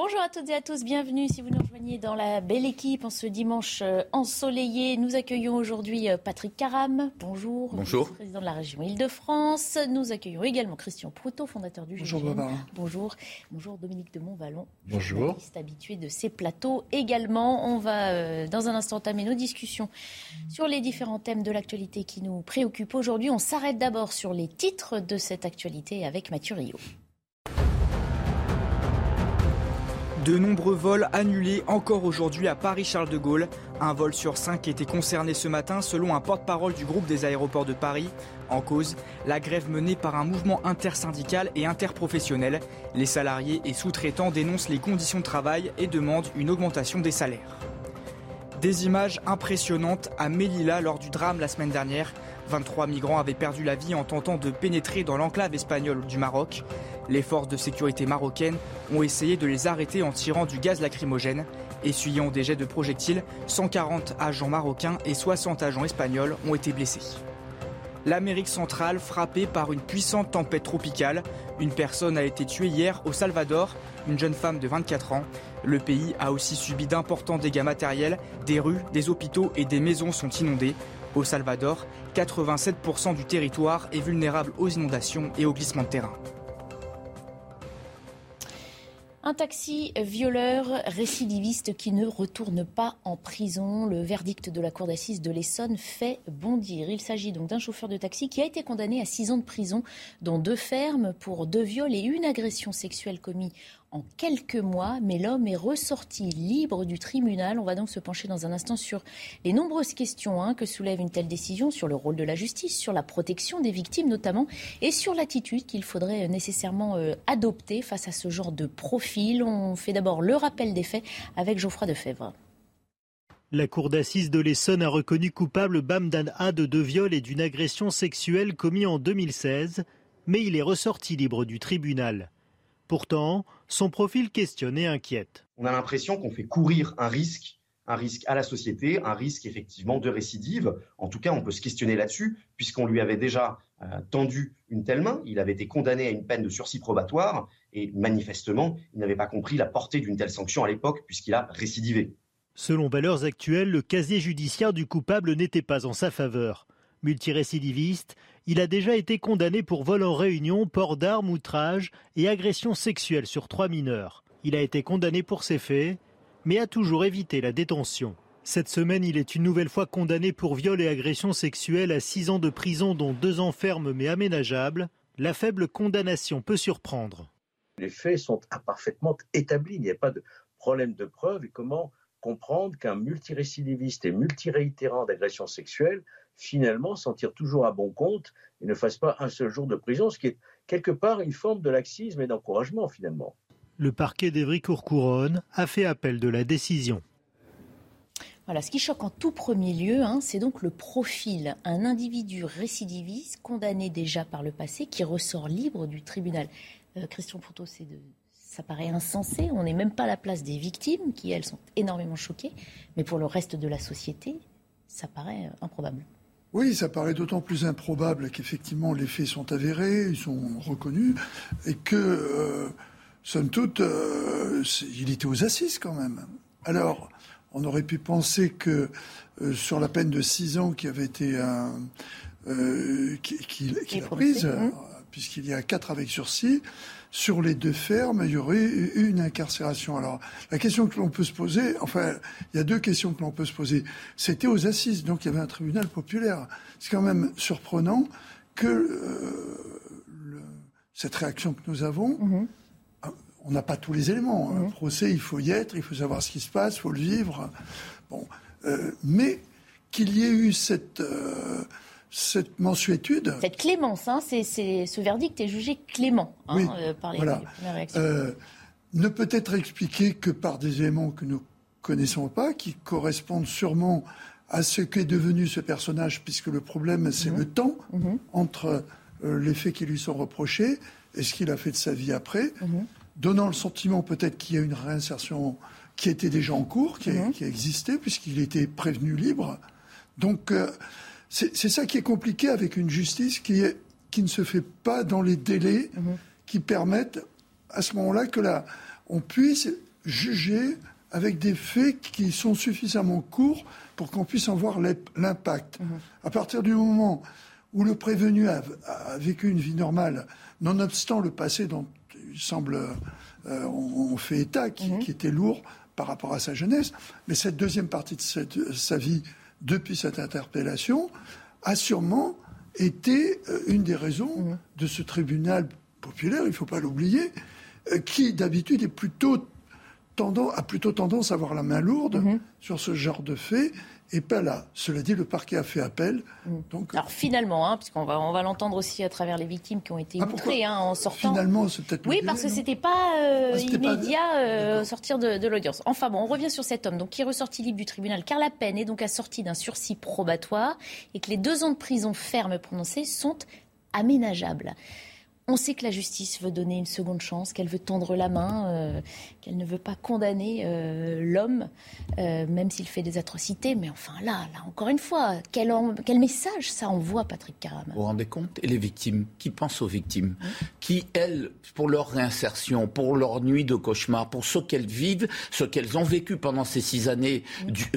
Bonjour à toutes et à tous, bienvenue si vous nous rejoignez dans la belle équipe en ce dimanche euh, ensoleillé. Nous accueillons aujourd'hui euh, Patrick Caram, bonjour. Bonjour. Président de la région Île-de-France. Nous accueillons également Christian Proutot, fondateur du Bonjour. Bonjour. Bonjour Dominique de Montvalon. Bonjour. journaliste habitué de ces plateaux également. On va euh, dans un instant entamer nos discussions sur les différents thèmes de l'actualité qui nous préoccupent aujourd'hui. On s'arrête d'abord sur les titres de cette actualité avec Mathieu Rio. De nombreux vols annulés encore aujourd'hui à Paris-Charles de Gaulle. Un vol sur cinq était concerné ce matin selon un porte-parole du groupe des aéroports de Paris. En cause, la grève menée par un mouvement intersyndical et interprofessionnel. Les salariés et sous-traitants dénoncent les conditions de travail et demandent une augmentation des salaires. Des images impressionnantes à Melilla lors du drame la semaine dernière. 23 migrants avaient perdu la vie en tentant de pénétrer dans l'enclave espagnole du Maroc. Les forces de sécurité marocaines ont essayé de les arrêter en tirant du gaz lacrymogène. Essuyant des jets de projectiles, 140 agents marocains et 60 agents espagnols ont été blessés. L'Amérique centrale frappée par une puissante tempête tropicale. Une personne a été tuée hier au Salvador, une jeune femme de 24 ans. Le pays a aussi subi d'importants dégâts matériels. Des rues, des hôpitaux et des maisons sont inondées. Au Salvador, 87% du territoire est vulnérable aux inondations et aux glissements de terrain. Un taxi violeur récidiviste qui ne retourne pas en prison. Le verdict de la cour d'assises de l'Essonne fait bondir. Il s'agit donc d'un chauffeur de taxi qui a été condamné à six ans de prison, dont deux fermes pour deux viols et une agression sexuelle commis en quelques mois, mais l'homme est ressorti libre du tribunal. On va donc se pencher dans un instant sur les nombreuses questions hein, que soulève une telle décision, sur le rôle de la justice, sur la protection des victimes notamment, et sur l'attitude qu'il faudrait nécessairement euh, adopter face à ce genre de profil. On fait d'abord le rappel des faits avec Geoffroy Defebvre. La cour d'assises de l'Essonne a reconnu coupable Bamdan A de deux viols et d'une agression sexuelle commis en 2016, mais il est ressorti libre du tribunal. Pourtant, son profil questionné inquiète. On a l'impression qu'on fait courir un risque, un risque à la société, un risque effectivement de récidive. En tout cas, on peut se questionner là-dessus, puisqu'on lui avait déjà euh, tendu une telle main. Il avait été condamné à une peine de sursis probatoire, et manifestement, il n'avait pas compris la portée d'une telle sanction à l'époque, puisqu'il a récidivé. Selon Valeurs Actuelles, le casier judiciaire du coupable n'était pas en sa faveur. Multirécidiviste, il a déjà été condamné pour vol en réunion, port d'armes, outrage et agression sexuelle sur trois mineurs. Il a été condamné pour ces faits, mais a toujours évité la détention. Cette semaine, il est une nouvelle fois condamné pour viol et agression sexuelle à six ans de prison, dont deux ans fermes mais aménageables. La faible condamnation peut surprendre. Les faits sont parfaitement établis, il n'y a pas de problème de preuve. Et comment comprendre qu'un multirécidiviste et multiréitérant d'agression sexuelle finalement s'en tire toujours à bon compte et ne fasse pas un seul jour de prison, ce qui est quelque part une forme de laxisme et d'encouragement finalement. Le parquet d'Evry-Courcouronne a fait appel de la décision. Voilà, ce qui choque en tout premier lieu, hein, c'est donc le profil. Un individu récidiviste, condamné déjà par le passé, qui ressort libre du tribunal. Euh, Christian c'est de, ça paraît insensé. On n'est même pas à la place des victimes, qui elles sont énormément choquées. Mais pour le reste de la société, ça paraît euh, improbable. Oui, ça paraît d'autant plus improbable qu'effectivement les faits sont avérés, ils sont reconnus, et que, euh, somme toute, euh, il était aux assises quand même. Alors, on aurait pu penser que euh, sur la peine de 6 ans qui avait été qu'il qui, qui a prise, Mmh. puisqu'il y a 4 avec sursis, sur les deux fermes, il y aurait eu une incarcération. Alors, la question que l'on peut se poser, enfin, il y a deux questions que l'on peut se poser. C'était aux assises, donc il y avait un tribunal populaire. C'est quand même surprenant que euh, le, cette réaction que nous avons, Mhm. on n'a pas tous les éléments. Un procès, il faut y être, il faut savoir ce qui se passe, il faut le vivre. Bon, euh, mais qu'il y ait eu cette, euh, cette mensuétude. Cette clémence, hein, c'est, ce verdict est jugé clément hein, euh, par les, premières réactions. Euh, ne peut être expliqué que par des éléments que nous connaissons pas, qui correspondent sûrement à ce qu'est devenu ce personnage, puisque le problème, c'est mhm. le temps mhm. entre euh, les faits qui lui sont reprochés et ce qu'il a fait de sa vie après, mhm. donnant le sentiment peut-être qu'il y a une réinsertion qui était déjà en cours, qui, a, existé, puisqu'il était prévenu libre. Donc, c'est ça qui est compliqué avec une justice qui, est, qui ne se fait pas dans les délais mhm. qui permettent à ce moment-là que là, on puisse juger avec des faits qui sont suffisamment courts pour qu'on puisse en voir l'impact. Mhm. À partir du moment où le prévenu a, vécu une vie normale, nonobstant le passé dont il semble euh, on, fait état, qui, mhm. qui, était lourd par rapport à sa jeunesse, mais cette deuxième partie de cette, sa vie depuis cette interpellation, a sûrement été euh, une des raisons mmh. de ce tribunal populaire, il ne faut pas l'oublier, euh, qui d'habitude est plutôt tendance, a plutôt tendance à avoir la main lourde mmh. sur ce genre de faits et pas là. Cela dit, le parquet a fait appel. Mm. Donc, Alors finalement, hein, puisqu'on va, on va l'entendre aussi à travers les victimes qui ont été ah, outrées hein, en sortant. Finalement, c'est peut-être. Oui, parce que c'était pas euh, ah, immédiat euh, sortir de, de l'audience. Enfin bon, on revient sur cet homme donc qui est ressorti libre du tribunal car la peine est donc assortie d'un sursis probatoire et que les deux ans de prison ferme prononcés sont aménageables. On sait que la justice veut donner une seconde chance, qu'elle veut tendre la main, euh, qu'elle ne veut pas condamner euh, l'homme, euh, même s'il fait des atrocités. Mais enfin, là, là encore une fois, quel, quel message ça envoie, Patrick Caram Vous vous rendez compte? Et les victimes Qui pensent aux victimes Qui, elles, pour leur réinsertion, pour leur nuit de cauchemar, pour ce qu'elles vivent, ce qu'elles ont vécu pendant ces six années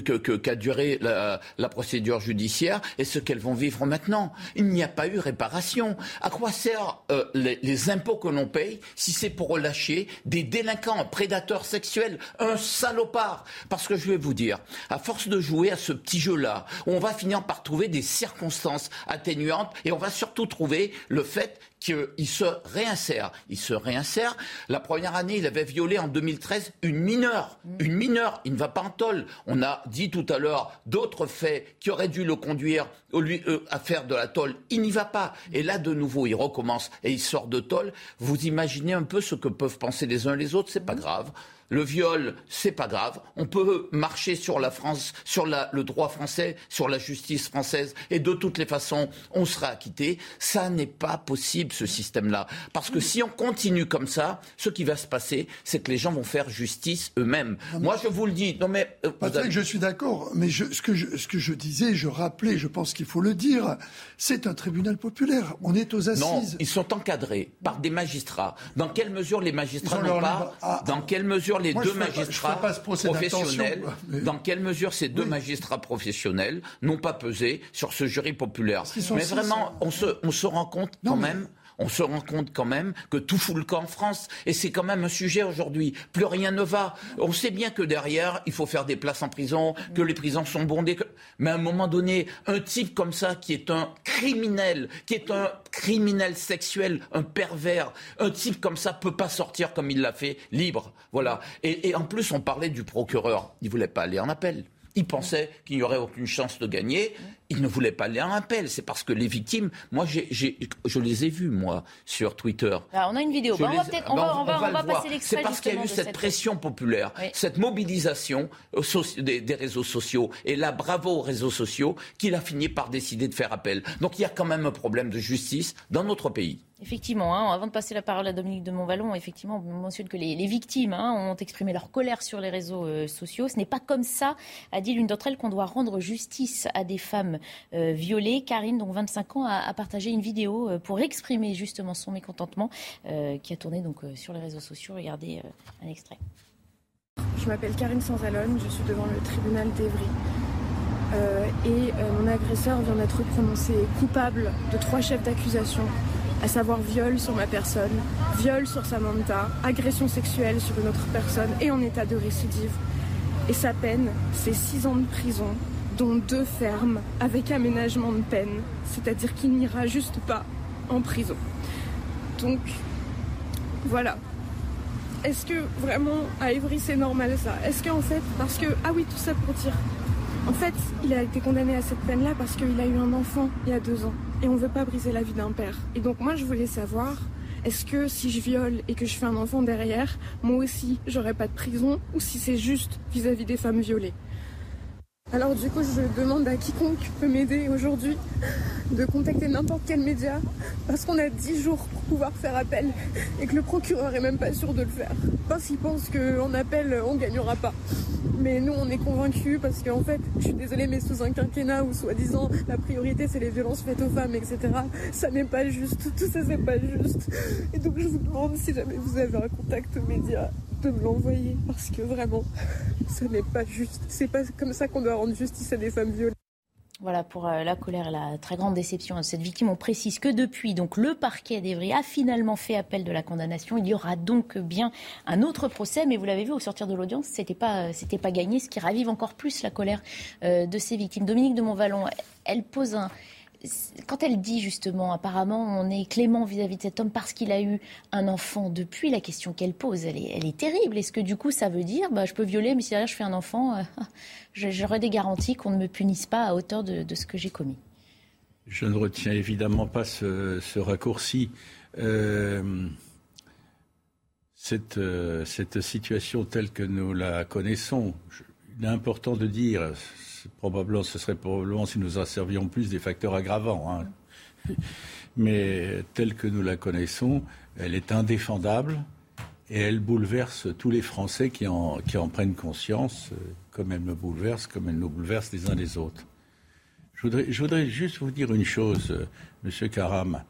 qu'a que, duré la, la, procédure judiciaire, et ce qu'elles vont vivre maintenant? Il n'y a pas eu réparation. À quoi sert les, impôts que l'on paye si c'est pour relâcher des délinquants, un sexuel, un salopard. Parce que je vais vous dire, à force de jouer à ce petit jeu-là, on va finir par trouver des circonstances atténuantes et on va surtout trouver le fait qu'il se réinsère. Il se réinsère. La première année, il avait violé en 2013 une mineure. Mm. Une mineure. Il ne va pas en tôle. On a dit tout à l'heure d'autres faits qui auraient dû le conduire euh, à faire de la tôle. Il n'y va pas. Et là, de nouveau, il recommence et il sort de tôle. Vous imaginez un peu ce que peuvent penser les uns les autres. C'est pas mm. grave. Le viol, c'est pas grave. On peut marcher sur la France, sur le droit français, sur la justice française, et de toutes les façons, on sera acquitté. Ça n'est pas possible, ce système-là. Parce que si on continue comme ça, ce qui va se passer, c'est que les gens vont faire justice eux-mêmes. Moi, je vous le dis. Non, mais. Euh, Patrick, je suis d'accord. Mais ce, que je, ce que je disais, je rappelais, je pense qu'il faut le dire, c'est un tribunal populaire. On est aux assises. Non, ils sont encadrés par des magistrats. Dans quelle mesure les magistrats n'ont pas. Ah. dans quelle mesure les deux magistrats professionnels, dans quelle mesure ces deux magistrats professionnels n'ont pas pesé sur ce jury populaire Mais vraiment, on se, on se rend compte quand même on se rend compte quand même que tout fout le camp en France. Et c'est quand même un sujet aujourd'hui. Plus rien ne va. On sait bien que derrière, il faut faire des places en prison, que les prisons sont bondées. Mais à un moment donné, un type comme ça, qui est un criminel, qui est un criminel sexuel, un pervers, un type comme ça peut pas sortir comme il l'a fait, libre. Voilà. Et, et en plus, on parlait du procureur. Il voulait pas aller en appel. Il pensait qu'il n'y aurait aucune chance de gagner. Il ne voulait pas aller en appel. C'est parce que les victimes, moi, je les ai vues, moi, sur Twitter. on a une vidéo. on, va, on, va, passer l'extrait. C'est parce qu'il y a eu cette, pression populaire, cette mobilisation des, des, réseaux sociaux. Et là, bravo aux réseaux sociaux, qu'il a fini par décider de faire appel. Donc il y a quand même un problème de justice dans notre pays. Effectivement, hein, avant de passer la parole à Dominique de Montvalon, effectivement, on mentionne que les, victimes hein, ont exprimé leur colère sur les réseaux euh, sociaux. Ce n'est pas comme ça, a dit l'une d'entre elles, qu'on doit rendre justice à des femmes euh, violées. Karine, donc 25 ans, a, partagé une vidéo euh, pour exprimer justement son mécontentement qui a tourné donc sur les réseaux sociaux. Regardez un extrait. Je m'appelle Karine Sanzalone, je suis devant le tribunal d'Evry. et mon agresseur vient d'être prononcé coupable de trois chefs d'accusation à savoir viol sur ma personne, viol sur Samantha, agression sexuelle sur une autre personne et en état de récidive. Et sa peine, c'est 6 ans de prison, dont deux fermes avec aménagement de peine, c'est-à-dire qu'il n'ira juste pas en prison. Donc, voilà. Est-ce que vraiment à Évry c'est normal ça? Est-ce qu'en fait, parce que, ah oui, tout ça pour dire, En fait, il a été condamné à cette peine-là parce qu'il a eu un enfant il y a deux ans. Et on ne veut pas briser la vie d'un père. Et donc moi, je voulais savoir, est-ce que si je viole et que je fais un enfant derrière, moi aussi, j'aurai pas de prison Ou si c'est juste vis-à-vis des femmes violées? Alors du coup, je demande à quiconque peut m'aider aujourd'hui de contacter n'importe quel média parce qu'on a 10 jours pour pouvoir faire appel et que le procureur est même pas sûr de le faire. Parce qu'il pense qu'en appel, on gagnera pas. Mais nous, on est convaincus parce qu'en fait, je suis désolée, mais sous un quinquennat où soi-disant la priorité c'est les violences faites aux femmes, etc., ça n'est pas juste. Tout ça, c'est pas juste. Et donc, je vous demande si jamais vous avez un contact média de me l'envoyer parce que vraiment, ce n'est pas juste. C'est pas comme ça qu'on doit rendre justice à des femmes violées. Voilà pour euh, la colère et la très grande déception de cette victime. On précise que depuis, donc, le parquet d'Evry a finalement fait appel de la condamnation. Il y aura donc bien un autre procès, mais vous l'avez vu au sortir de l'audience, c'était pas, c'était pas gagné, ce qui ravive encore plus la colère euh, de ces victimes. Dominique de Montvalon, elle pose un, quand elle dit justement, apparemment, on est clément vis-à-vis de cet homme parce qu'il a eu un enfant depuis, la question qu'elle pose, elle est, terrible. Est-ce que du coup, ça veut dire, bah, je peux violer, mais si derrière je fais un enfant, euh, j'aurai des garanties qu'on ne me punisse pas à hauteur de, ce que j'ai commis? Je ne retiens évidemment pas ce, raccourci. Euh, euh, cette situation telle que nous la connaissons, il est important de dire, probablement, ce serait probablement si nous en servions plus des facteurs aggravants. Hein. Mais telle que nous la connaissons, elle est indéfendable et elle bouleverse tous les Français qui en, prennent conscience, euh, comme elle me bouleverse, comme elle nous bouleverse les uns les autres. Je voudrais, je voudrais juste vous dire une chose, euh, Monsieur Karam.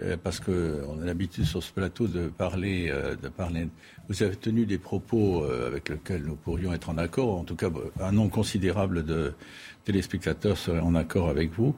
Euh, parce qu'on a l'habitude sur ce plateau de parler, euh, de parler. Vous avez tenu des propos euh, avec lesquels nous pourrions être en accord. En tout cas, un nombre considérable de téléspectateurs seraient en accord avec vous.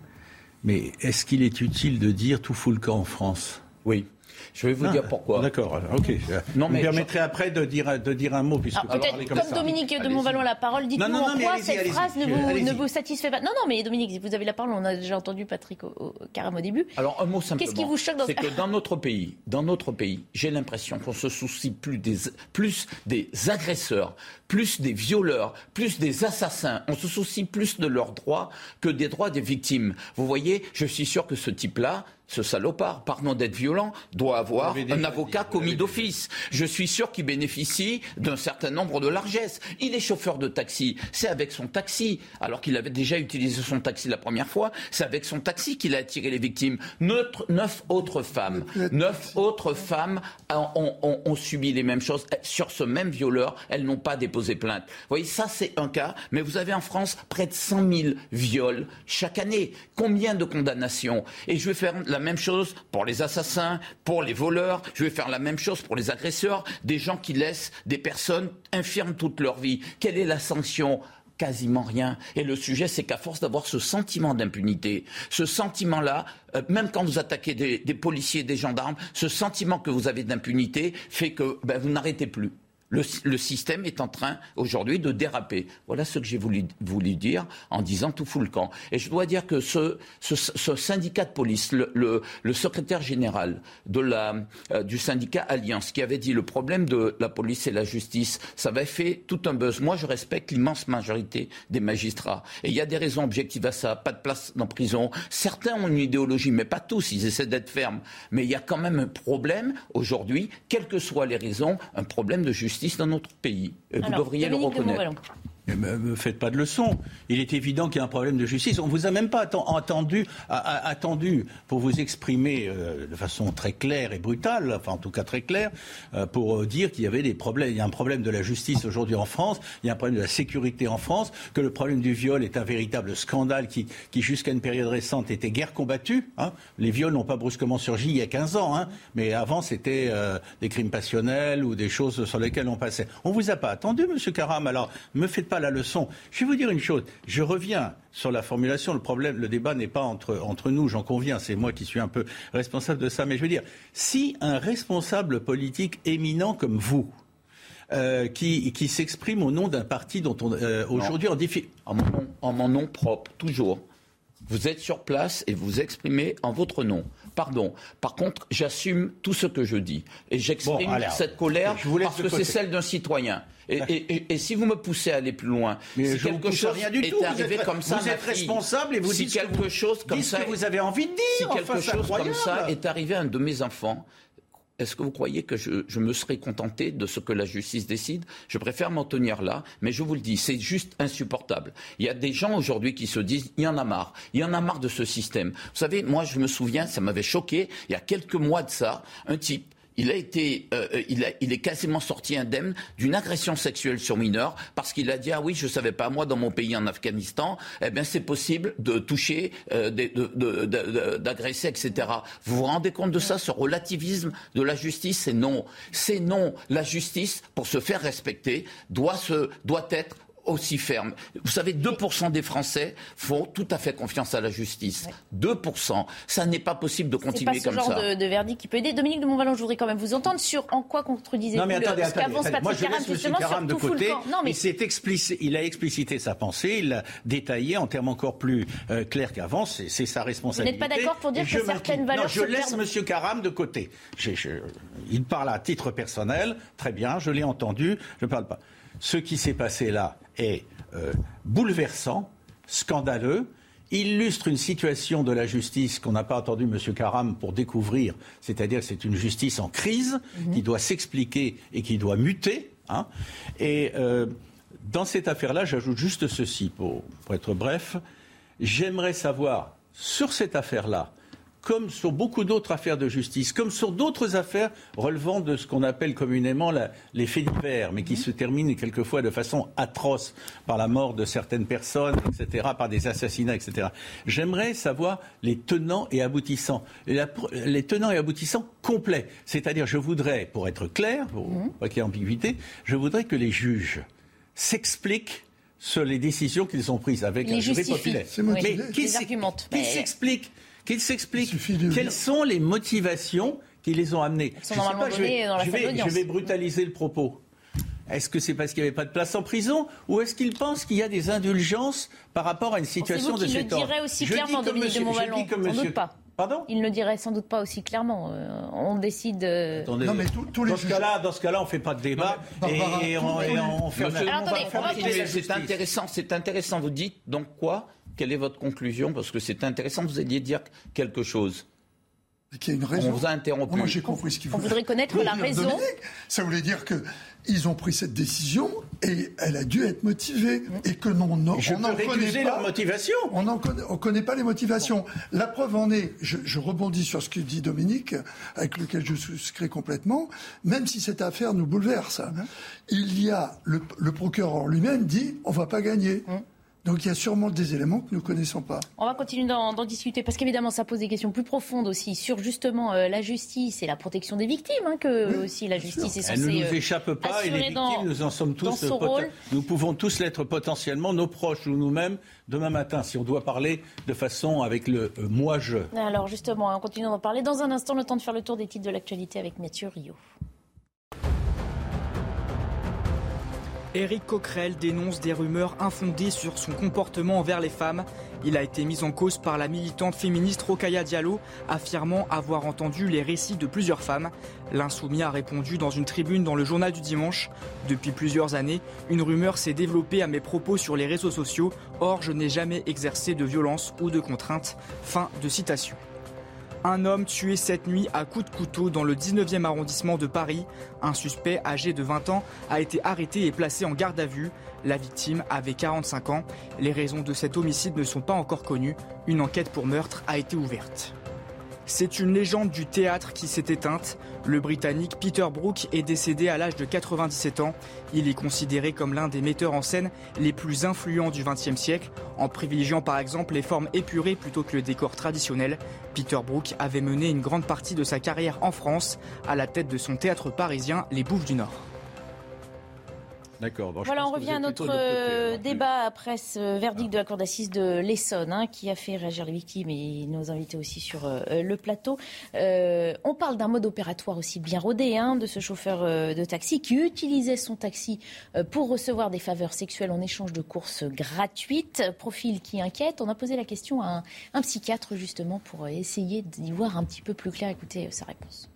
Mais est-ce qu'il est utile de dire tout fout le camp en France? Oui. Je vais vous dire pourquoi. D'accord, ok. Non, mais vous me permettrez après de dire, de dire un mot. Puisque ah, Peut-être comme, Dominique de Montvalon a la parole, dites-nous en quoi cette phrase ne vous, ne vous, satisfait pas. Non, non, mais Dominique, vous avez la parole, on a déjà entendu Patrick au, au début. Alors un mot simplement. Qu'est-ce qui vous choque dans C'est que dans notre pays, dans notre pays, j'ai l'impression qu'on se soucie plus des, plus des agresseurs, plus des violeurs, plus des assassins. On se soucie plus de leurs droits que des droits des victimes. Vous voyez, je suis sûr que ce type-là, ce salopard, pardon d'être violent, doit avoir un avocat commis d'office. Je suis sûr qu'il bénéficie d'un certain nombre de largesses. Il est chauffeur de taxi. C'est avec son taxi, alors qu'il avait déjà utilisé son taxi la première fois, c'est avec son taxi qu'il a attiré les victimes. neuf autres femmes, neuf autres femmes ont, ont, subi les mêmes choses. Sur ce même violeur, elles n'ont pas déposé Vous voyez, ça c'est un cas, mais vous avez en France près de 100 000 viols chaque année. Combien de condamnations? Et je vais faire la même chose pour les assassins, pour les voleurs, je vais faire la même chose pour les agresseurs, des gens qui laissent des personnes infirmes toute leur vie. Quelle est la sanction? Quasiment rien. Et le sujet, c'est qu'à force d'avoir ce sentiment d'impunité, ce sentiment-là, euh, même quand vous attaquez des, policiers, des gendarmes, ce sentiment que vous avez d'impunité fait que ben, vous n'arrêtez plus. Le, système est en train aujourd'hui de déraper. Voilà ce que j'ai voulu, dire en disant tout fout le camp. Et je dois dire que ce, syndicat de police, le, secrétaire général euh, du syndicat Alliance, qui avait dit le problème de la police et la justice, ça avait fait tout un buzz. Moi, je respecte l'immense majorité des magistrats. Et il y a des raisons objectives à ça. Pas de place dans prison. Certains ont une idéologie, mais pas tous. Ils essaient d'être fermes. Mais il y a quand même un problème aujourd'hui, quelles que soient les raisons, un problème de justice dans notre pays. Vous devriez le reconnaître. Ne me faites pas de leçons. Il est évident qu'il y a un problème de justice. On ne vous a même pas attendu, attendu pour vous exprimer euh, de façon très claire et brutale, enfin en tout cas très claire, euh, pour euh, dire qu'il y avait des problèmes. Il y a un problème de la justice aujourd'hui en France, il y a un problème de la sécurité en France, que le problème du viol est un véritable scandale qui, qui jusqu'à une période récente était guère combattu. Hein. Les viols n'ont pas brusquement surgi il y a 15 ans, hein, mais avant c'était des crimes passionnels ou des choses sur lesquelles on passait. On ne vous a pas attendu, Monsieur Karam. Alors, me faites pas la leçon. Je vais vous dire une chose. Je reviens sur la formulation. Le problème, le débat n'est pas entre, entre nous, j'en conviens. C'est moi qui suis un peu responsable de ça. Mais je veux dire, si un responsable politique éminent comme vous, euh, qui, qui s'exprime au nom d'un parti dont on euh, aujourd'hui en En mon, nom, en mon nom propre, toujours. Vous êtes sur place et vous exprimez en votre nom. Pardon. Par contre, j'assume tout ce que je dis. Et j'exprime cette colère parce que c'est celle d'un citoyen. Et, si vous me poussez à aller plus loin, mais si quelque chose rien du tout. est arrivé comme ça, vous êtes responsable et vous si dites quelque chose comme ça, que vous avez envie de dire. Si quelque chose comme ça est arrivé à un de mes enfants, est-ce que vous croyez que je, me serais contenté de ce que la justice décide? Je préfère m'en tenir là, mais je vous le dis, c'est juste insupportable. Il y a des gens aujourd'hui qui se disent, il y en a marre, il y en a marre de ce système. Vous savez, moi je me souviens, ça m'avait choqué, il y a quelques mois de ça, un type il a été, euh, euh, il, est quasiment sorti indemne d'une agression sexuelle sur mineur parce qu'il a dit ah oui je savais pas moi dans mon pays en Afghanistan eh bien c'est possible de toucher, euh, d'agresser etc. Vous vous rendez compte de ça ce relativisme de la justice? C'est non. C'est non. La justice pour se faire respecter doit se doit être aussi ferme. Vous savez, 2% des Français font tout à fait confiance à la justice. 2%. Ça n'est pas possible de continuer comme ça. C'est ce genre de, verdict qui peut aider. Dominique de Montvalon, je voudrais quand même vous entendre sur en quoi contredisez-vous Non mais attendez, attendez, attendez. Moi je laisse M. Caram de côté. Non, mais... il, il a explicité sa pensée, il l'a détaillé en termes encore plus euh, clairs qu'avant. C'est sa responsabilité. Vous n'êtes pas d'accord pour dire que certaines valeurs... Non, je laisse M. Caram de côté. il parle à titre personnel, très bien, je l'ai entendu, je ne parle pas. Ce qui s'est passé là, est euh, bouleversant, scandaleux, illustre une situation de la justice qu'on n'a pas entendu M. Karam pour découvrir, c'est-à-dire que c'est une justice en crise mhm. qui doit s'expliquer et qui doit muter. Hein. Et euh, dans cette affaire-là, j'ajoute juste ceci pour être bref. J'aimerais savoir, sur cette affaire-là, comme sur beaucoup d'autres affaires de justice, comme sur d'autres affaires relevant de ce qu'on appelle communément les faits divers, mais qui se terminent quelquefois de façon atroce par la mort de certaines personnes, etc., par des assassinats, etc. J'aimerais savoir les tenants et aboutissants, les tenants et aboutissants complets. C'est-à-dire, je voudrais, pour être clair, pour mmh. pas qu'il y ait ambiguïté, je voudrais que les juges s'expliquent sur les décisions qu'ils ont prises avec les un jury populaire. Mais qui s'explique qu'ils s'expliquent quelles sont les motivations qui les ont amenés. je, je, vais, brutaliser le propos. Est-ce que c'est parce qu'il n'y avait pas de place en prison ou est-ce qu'ils pensent qu'il y a des indulgences par rapport à une situation de cet ordre le aussi clairement, Dominique de Montvalon. Sans doute pas. Pardon? Il ne le dirait sans doute pas aussi clairement. Euh, on décide. Euh, Attendez, non, mais tous les dans, ce cas-là, dans ce cas-là, on ne fait pas de débat et, on, fait. C'est intéressant. C'est intéressant. Vous dites donc quoi quelle est votre conclusion? Parce que c'est intéressant, vous alliez dire quelque chose. Il y a une raison. On vous a interrompu. Moi, j'ai compris ce qu'il voulait. On voudrait connaître la raison. ça voulait dire que ils ont pris cette décision et elle a dû être motivée et que non, non je on n'en connaît pas leur motivation. On ne connaît, pas les motivations. La preuve en est, je, rebondis sur ce que dit Dominique, avec lequel je souscris complètement. Même si cette affaire nous bouleverse, il y a le, le procureur lui-même dit on va pas gagner. Donc il y a sûrement des éléments que nous ne connaissons pas. On va continuer d'en discuter parce qu'évidemment ça pose des questions plus profondes aussi sur justement euh, la justice et la protection des victimes, hein, que aussi la justice est censée. Elle ne nous euh, échappe pas et les victimes, nous en sommes tous. Nous pouvons tous l'être potentiellement, nos proches ou nous-mêmes, demain matin, si on doit parler de façon avec le euh, moi-je. Alors justement, on continue d'en parler dans un instant, le temps de faire le tour des titres de l'actualité avec Mathieu Rio. Éric Coquerel dénonce des rumeurs infondées sur son comportement envers les femmes. Il a été mis en cause par la militante féministe Rokaya Diallo, affirmant avoir entendu les récits de plusieurs femmes. L'insoumis a répondu dans une tribune dans le journal du dimanche. Depuis plusieurs années, une rumeur s'est développée à mes propos sur les réseaux sociaux. Or, je n'ai jamais exercé de violence ou de contrainte. Fin de citation. Un homme tué cette nuit à coups de couteau dans le 19e arrondissement de Paris. Un suspect âgé de 20 ans a été arrêté et placé en garde à vue. La victime avait 45 ans. Les raisons de cet homicide ne sont pas encore connues. Une enquête pour meurtre a été ouverte. C'est une légende du théâtre qui s'est éteinte. Le Britannique Peter Brook est décédé à l'âge de 97 ans. Il est considéré comme l'un des metteurs en scène les plus influents du XXe siècle, en privilégiant par exemple les formes épurées plutôt que le décor traditionnel. Peter Brook avait mené une grande partie de sa carrière en France, à la tête de son théâtre parisien Les Bouffes du Nord. D'accord. voilà, on revient à notre euh, débat après ce verdict de la Cour d'assises de l'Essonne, hein, qui a fait réagir les victimes et nos invités aussi sur euh, le plateau. Euh, on parle d'un mode opératoire aussi bien rodé hein, de ce chauffeur de taxi qui utilisait son taxi pour recevoir des faveurs sexuelles en échange de courses gratuites. Profil qui inquiète. On a posé la question à un, un psychiatre justement pour essayer d'y voir un petit peu plus clair. Écoutez sa réponse.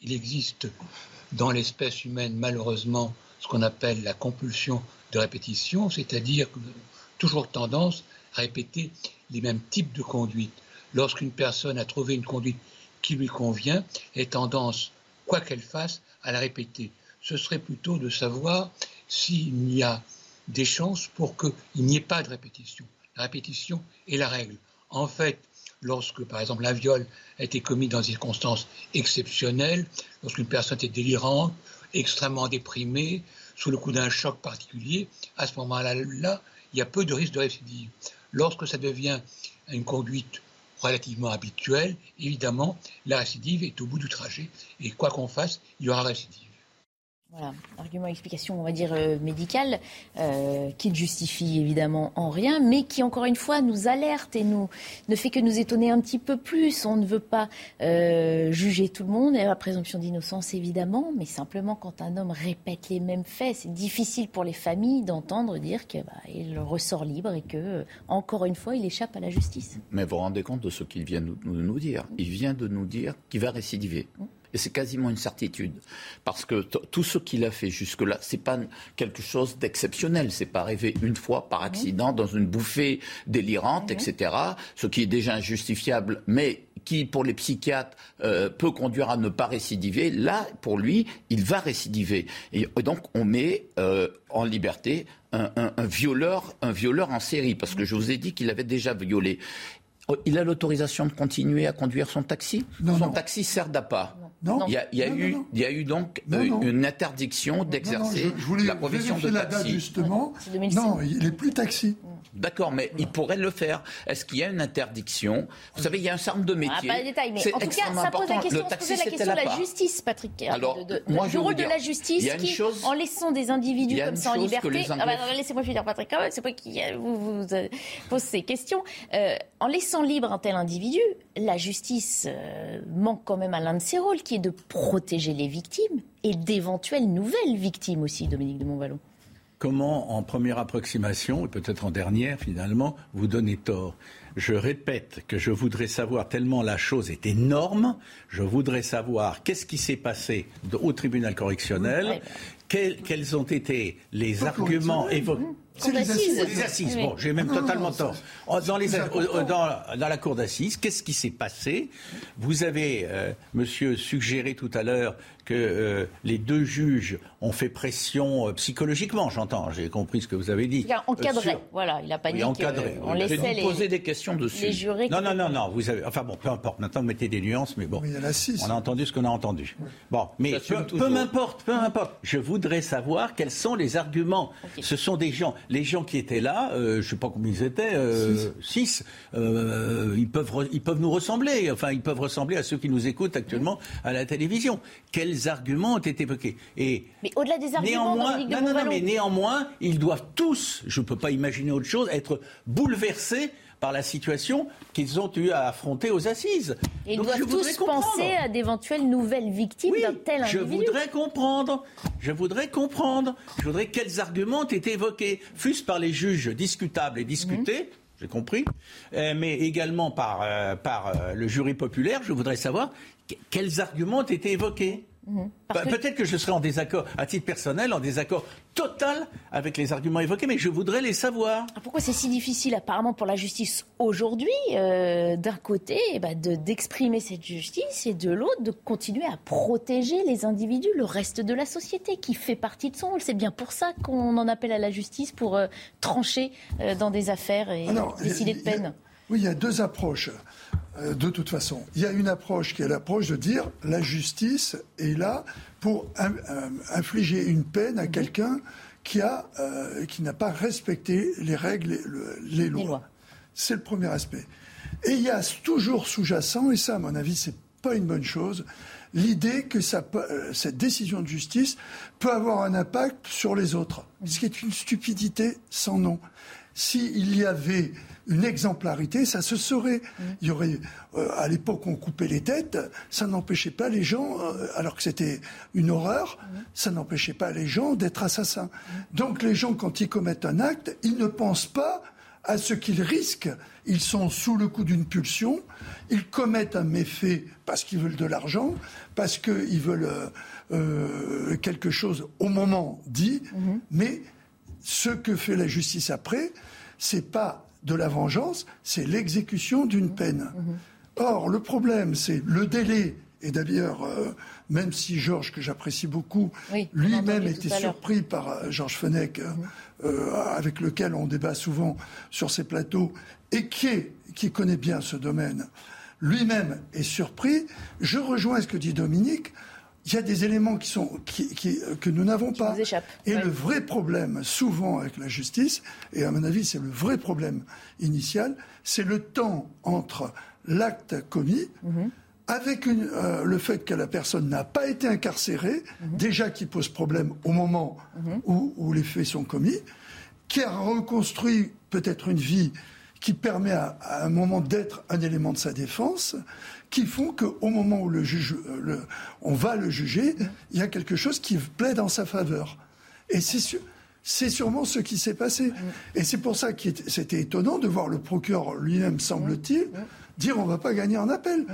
Il existe dans l'espèce humaine, malheureusement, ce qu'on appelle la compulsion de répétition, c'est-à-dire toujours tendance à répéter les mêmes types de conduites. Lorsqu'une personne a trouvé une conduite qui lui convient, elle a tendance, quoi qu'elle fasse, à la répéter. Ce serait plutôt de savoir s'il y a des chances pour qu'il n'y ait pas de répétition. La répétition est la règle. En fait, lorsque, par exemple, la viol a été commis dans des circonstances exceptionnelles, lorsqu'une personne est délirante, extrêmement déprimée, sous le coup d'un choc particulier, à ce moment-là, là, il y a peu de risque de récidive. Lorsque ça devient une conduite relativement habituelle, évidemment, la récidive est au bout du trajet. Et quoi qu'on fasse, il y aura récidive. Voilà, argument, explication, on va dire euh, médicale, euh, qui ne justifie évidemment en rien, mais qui encore une fois nous alerte et nous ne fait que nous étonner un petit peu plus. On ne veut pas euh, juger tout le monde, la présomption d'innocence évidemment, mais simplement quand un homme répète les mêmes faits, c'est difficile pour les familles d'entendre dire qu'il bah, ressort libre et que encore une fois il échappe à la justice. Mais vous vous rendez compte de ce qu'il vient de nous, nous, dire Il vient de nous dire qu'il va récidiver. Mmh. Et c'est quasiment une certitude. Parce que tout ce qu'il a fait jusque-là, c'est pas quelque chose d'exceptionnel. C'est pas arrivé une fois par accident dans une bouffée délirante, etc. Ce qui est déjà injustifiable, mais qui, pour les psychiatres, euh, peut conduire à ne pas récidiver, là, pour lui, il va récidiver. Et donc, on met euh, en liberté un, violeur, un violeur en série, parce que je vous ai dit qu'il avait déjà violé. Oh, il a l'autorisation de continuer à conduire son taxi? Son taxi sert d'appât. Non. Il y a, il y a eu, il y a eu donc euh, une interdiction d'exercer la profession de taxi. La date justement. Non, il n'est plus taxi. D'accord, mais il pourrait le faire. Est-ce qu'il y a une interdiction? Vous savez, il y a un certain nombre de métiers. Ah, pas de détails, mais en tout cas, ça pose la question, la question de la justice, Patrick. Alors, de, moi, du rôle de la justice qui, en laissant des individus comme ça en liberté. Ah bah, laissez-moi finir, Patrick. C'est moi qui vous, vous pose ces questions. Euh, en laissant libre un tel individu, la justice euh, manque quand même à l'un de ses rôles, qui est de protéger les victimes et d'éventuelles nouvelles victimes aussi, Dominique de Montvalon comment, en première approximation, et peut-être en dernière finalement, vous donnez tort? Je répète que je voudrais savoir, tellement la chose est énorme, je voudrais savoir qu'est-ce qui s'est passé au tribunal correctionnel, quels, ont été les arguments évoqués. C'est les assises. Les assises. Bon, j'ai même totalement tort. Oh, dans, les, dans, la cour d'assises, qu'est-ce qui s'est passé? Vous avez, euh, monsieur, suggéré tout à l'heure que euh, les deux juges ont fait pression euh, psychologiquement, j'entends, j'ai compris ce que vous avez dit. Il a encadré, voilà, il a pas dit encadré. on laissait les, poser des questions dessus. Les jurés non, non, non, non, vous avez, enfin bon, peu importe, maintenant vous mettez des nuances, mais bon, il y en a six. on a entendu ce qu'on a entendu. Bon, mais peu, m'importe, peu m'importe, je voudrais savoir quels sont les arguments. Ce sont des gens, les gens qui étaient là, euh, je ne sais pas combien ils étaient, euh, six, euh, ils, peuvent ils peuvent nous ressembler, enfin ils peuvent ressembler à ceux qui nous écoutent actuellement à la télévision. Quels arguments ont été évoqués Et Mais au-delà des arguments, néanmoins, non, non, mais néanmoins, ils doivent tous, je ne peux pas imaginer autre chose, être bouleversés par la situation qu'ils ont eu à affronter aux assises. ils doivent tous penser à d'éventuelles nouvelles victimes d'un tel individu. Je voudrais comprendre. Je voudrais comprendre. Je voudrais quels arguments ont été évoqués, fût-ce par les juges discutables et discutés. Mhm. J'ai compris, euh, mais également par, euh, par euh, le jury populaire, je voudrais savoir quels arguments ont été évoqués. Mhm. Bah, peut-être que je serai en désaccord, à titre personnel, en désaccord total avec les arguments évoqués, mais je voudrais les savoir. Ah, pourquoi c'est si difficile apparemment pour la justice aujourd'hui, euh, d'un côté, ben, d'exprimer cette justice et de l'autre, de continuer à protéger les individus, le reste de la société qui fait partie de son rôle? C'est bien pour ça qu'on en appelle à la justice pour euh, trancher euh, dans des affaires et décider de peine. oui, il y a deux approches. Euh, de toute façon. Il y a une approche qui est l'approche de dire la justice est là pour euh, infliger une peine à quelqu'un qui a euh, qui n'a pas respecté les règles, les, lois. C'est le premier aspect. Et il y a toujours sous-jacent, et ça, à mon avis, c'est pas une bonne chose, l'idée que ça cette décision de justice peut avoir un impact sur les autres, ce qui est une stupidité sans nom. S'il y avait une exemplarité, ça se saurait. Il y aurait, euh, à l'époque, on coupait les têtes, ça n'empêchait pas les gens, euh, alors que c'était une horreur, ça n'empêchait pas les gens d'être assassins. Donc les gens, quand ils commettent un acte, ils ne pensent pas à ce qu'ils risquent. Ils sont sous le coup d'une pulsion, ils commettent un méfait parce qu'ils veulent de l'argent, parce qu'ils veulent euh, quelque chose au moment dit, mhm. mais ce que fait la justice après, c'est pas de la vengeance, c'est l'exécution d'une peine. Or, le problème, c'est le délai. Et d'ailleurs, euh, même si Georges, que j'apprécie beaucoup, lui-même était surpris par euh, Georges Fenech, euh, avec lequel on débat souvent sur ces plateaux, et qui, qui connaît bien ce domaine, lui-même est surpris, je rejoins ce que dit Dominique il y a des éléments qui sont, que nous n'avons pas. Et le vrai problème, souvent avec la justice, et à mon avis c'est le vrai problème initial, c'est le temps entre l'acte commis, mhm. avec euh, le fait que la personne n'a pas été incarcérée, mhm. déjà qui pose problème au moment mhm. où, où les faits sont commis, qui a reconstruit peut-être une vie qui permet à, un moment d'être un élément de sa défense, qui font qu'au moment où le juge, euh, on va le juger, il y a quelque chose qui plaît dans sa faveur. Et c'est c'est sûrement ce qui s'est passé. Et c'est pour ça que c'était étonnant de voir le procureur lui-même, semble-t-il, dire on ne va pas gagner en appel.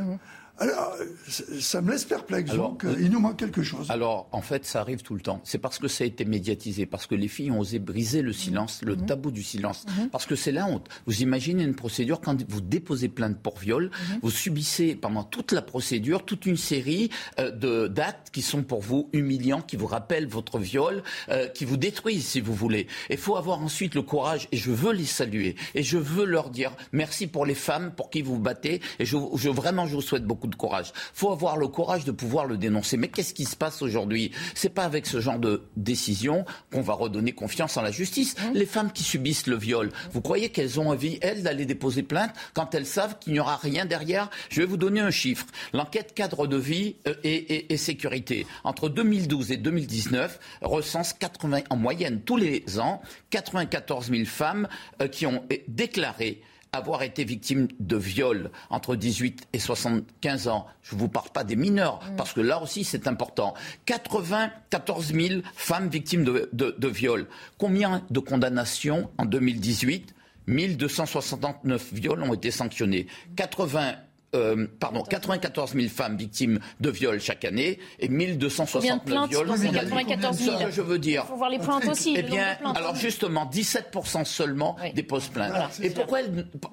Alors, ça me laisse perplexe. donc, euh, il nous manque quelque chose. Alors, en fait, ça arrive tout le temps. C'est parce que ça a été médiatisé, parce que les filles ont osé briser le silence, le mhm. tabou du silence. Mhm. Parce que c'est la honte. Vous imaginez une procédure, quand vous déposez plainte pour viol, mhm. vous subissez pendant toute la procédure toute une série euh, d'actes qui sont pour vous humiliants, qui vous rappellent votre viol, euh, qui vous détruisent, si vous voulez. Il faut avoir ensuite le courage, et je veux les saluer, et je veux leur dire merci pour les femmes pour qui vous vous battez, et je, je vraiment, je vous souhaite beaucoup de courage. faut avoir le courage de pouvoir le dénoncer. Mais qu'est-ce qui se passe aujourd'hui? C'est pas avec ce genre de décision qu'on va redonner confiance en la justice. Mmh. Les femmes qui subissent le viol, vous croyez qu'elles ont envie, elles, d'aller déposer plainte quand elles savent qu'il n'y aura rien derrière? Je vais vous donner un chiffre. L'enquête cadre de vie euh, et, sécurité, entre 2012 et 2019, recense 80, en moyenne tous les ans 94 000 femmes euh, qui ont déclaré avoir été victime de viol entre 18 et 75 ans. Je ne vous parle pas des mineurs, mm. parce que là aussi c'est important. 94 000 femmes victimes de, de, viol. Combien de condamnations en 2018 1269 viols ont été sanctionnés. 80 euh, pardon, 94 000 femmes victimes de viols chaque année et 1269 viols. 94 000 je veux dire. Il faut voir les plaintes aussi. Eh bien, alors justement, 17% seulement déposent plainte. et pourquoi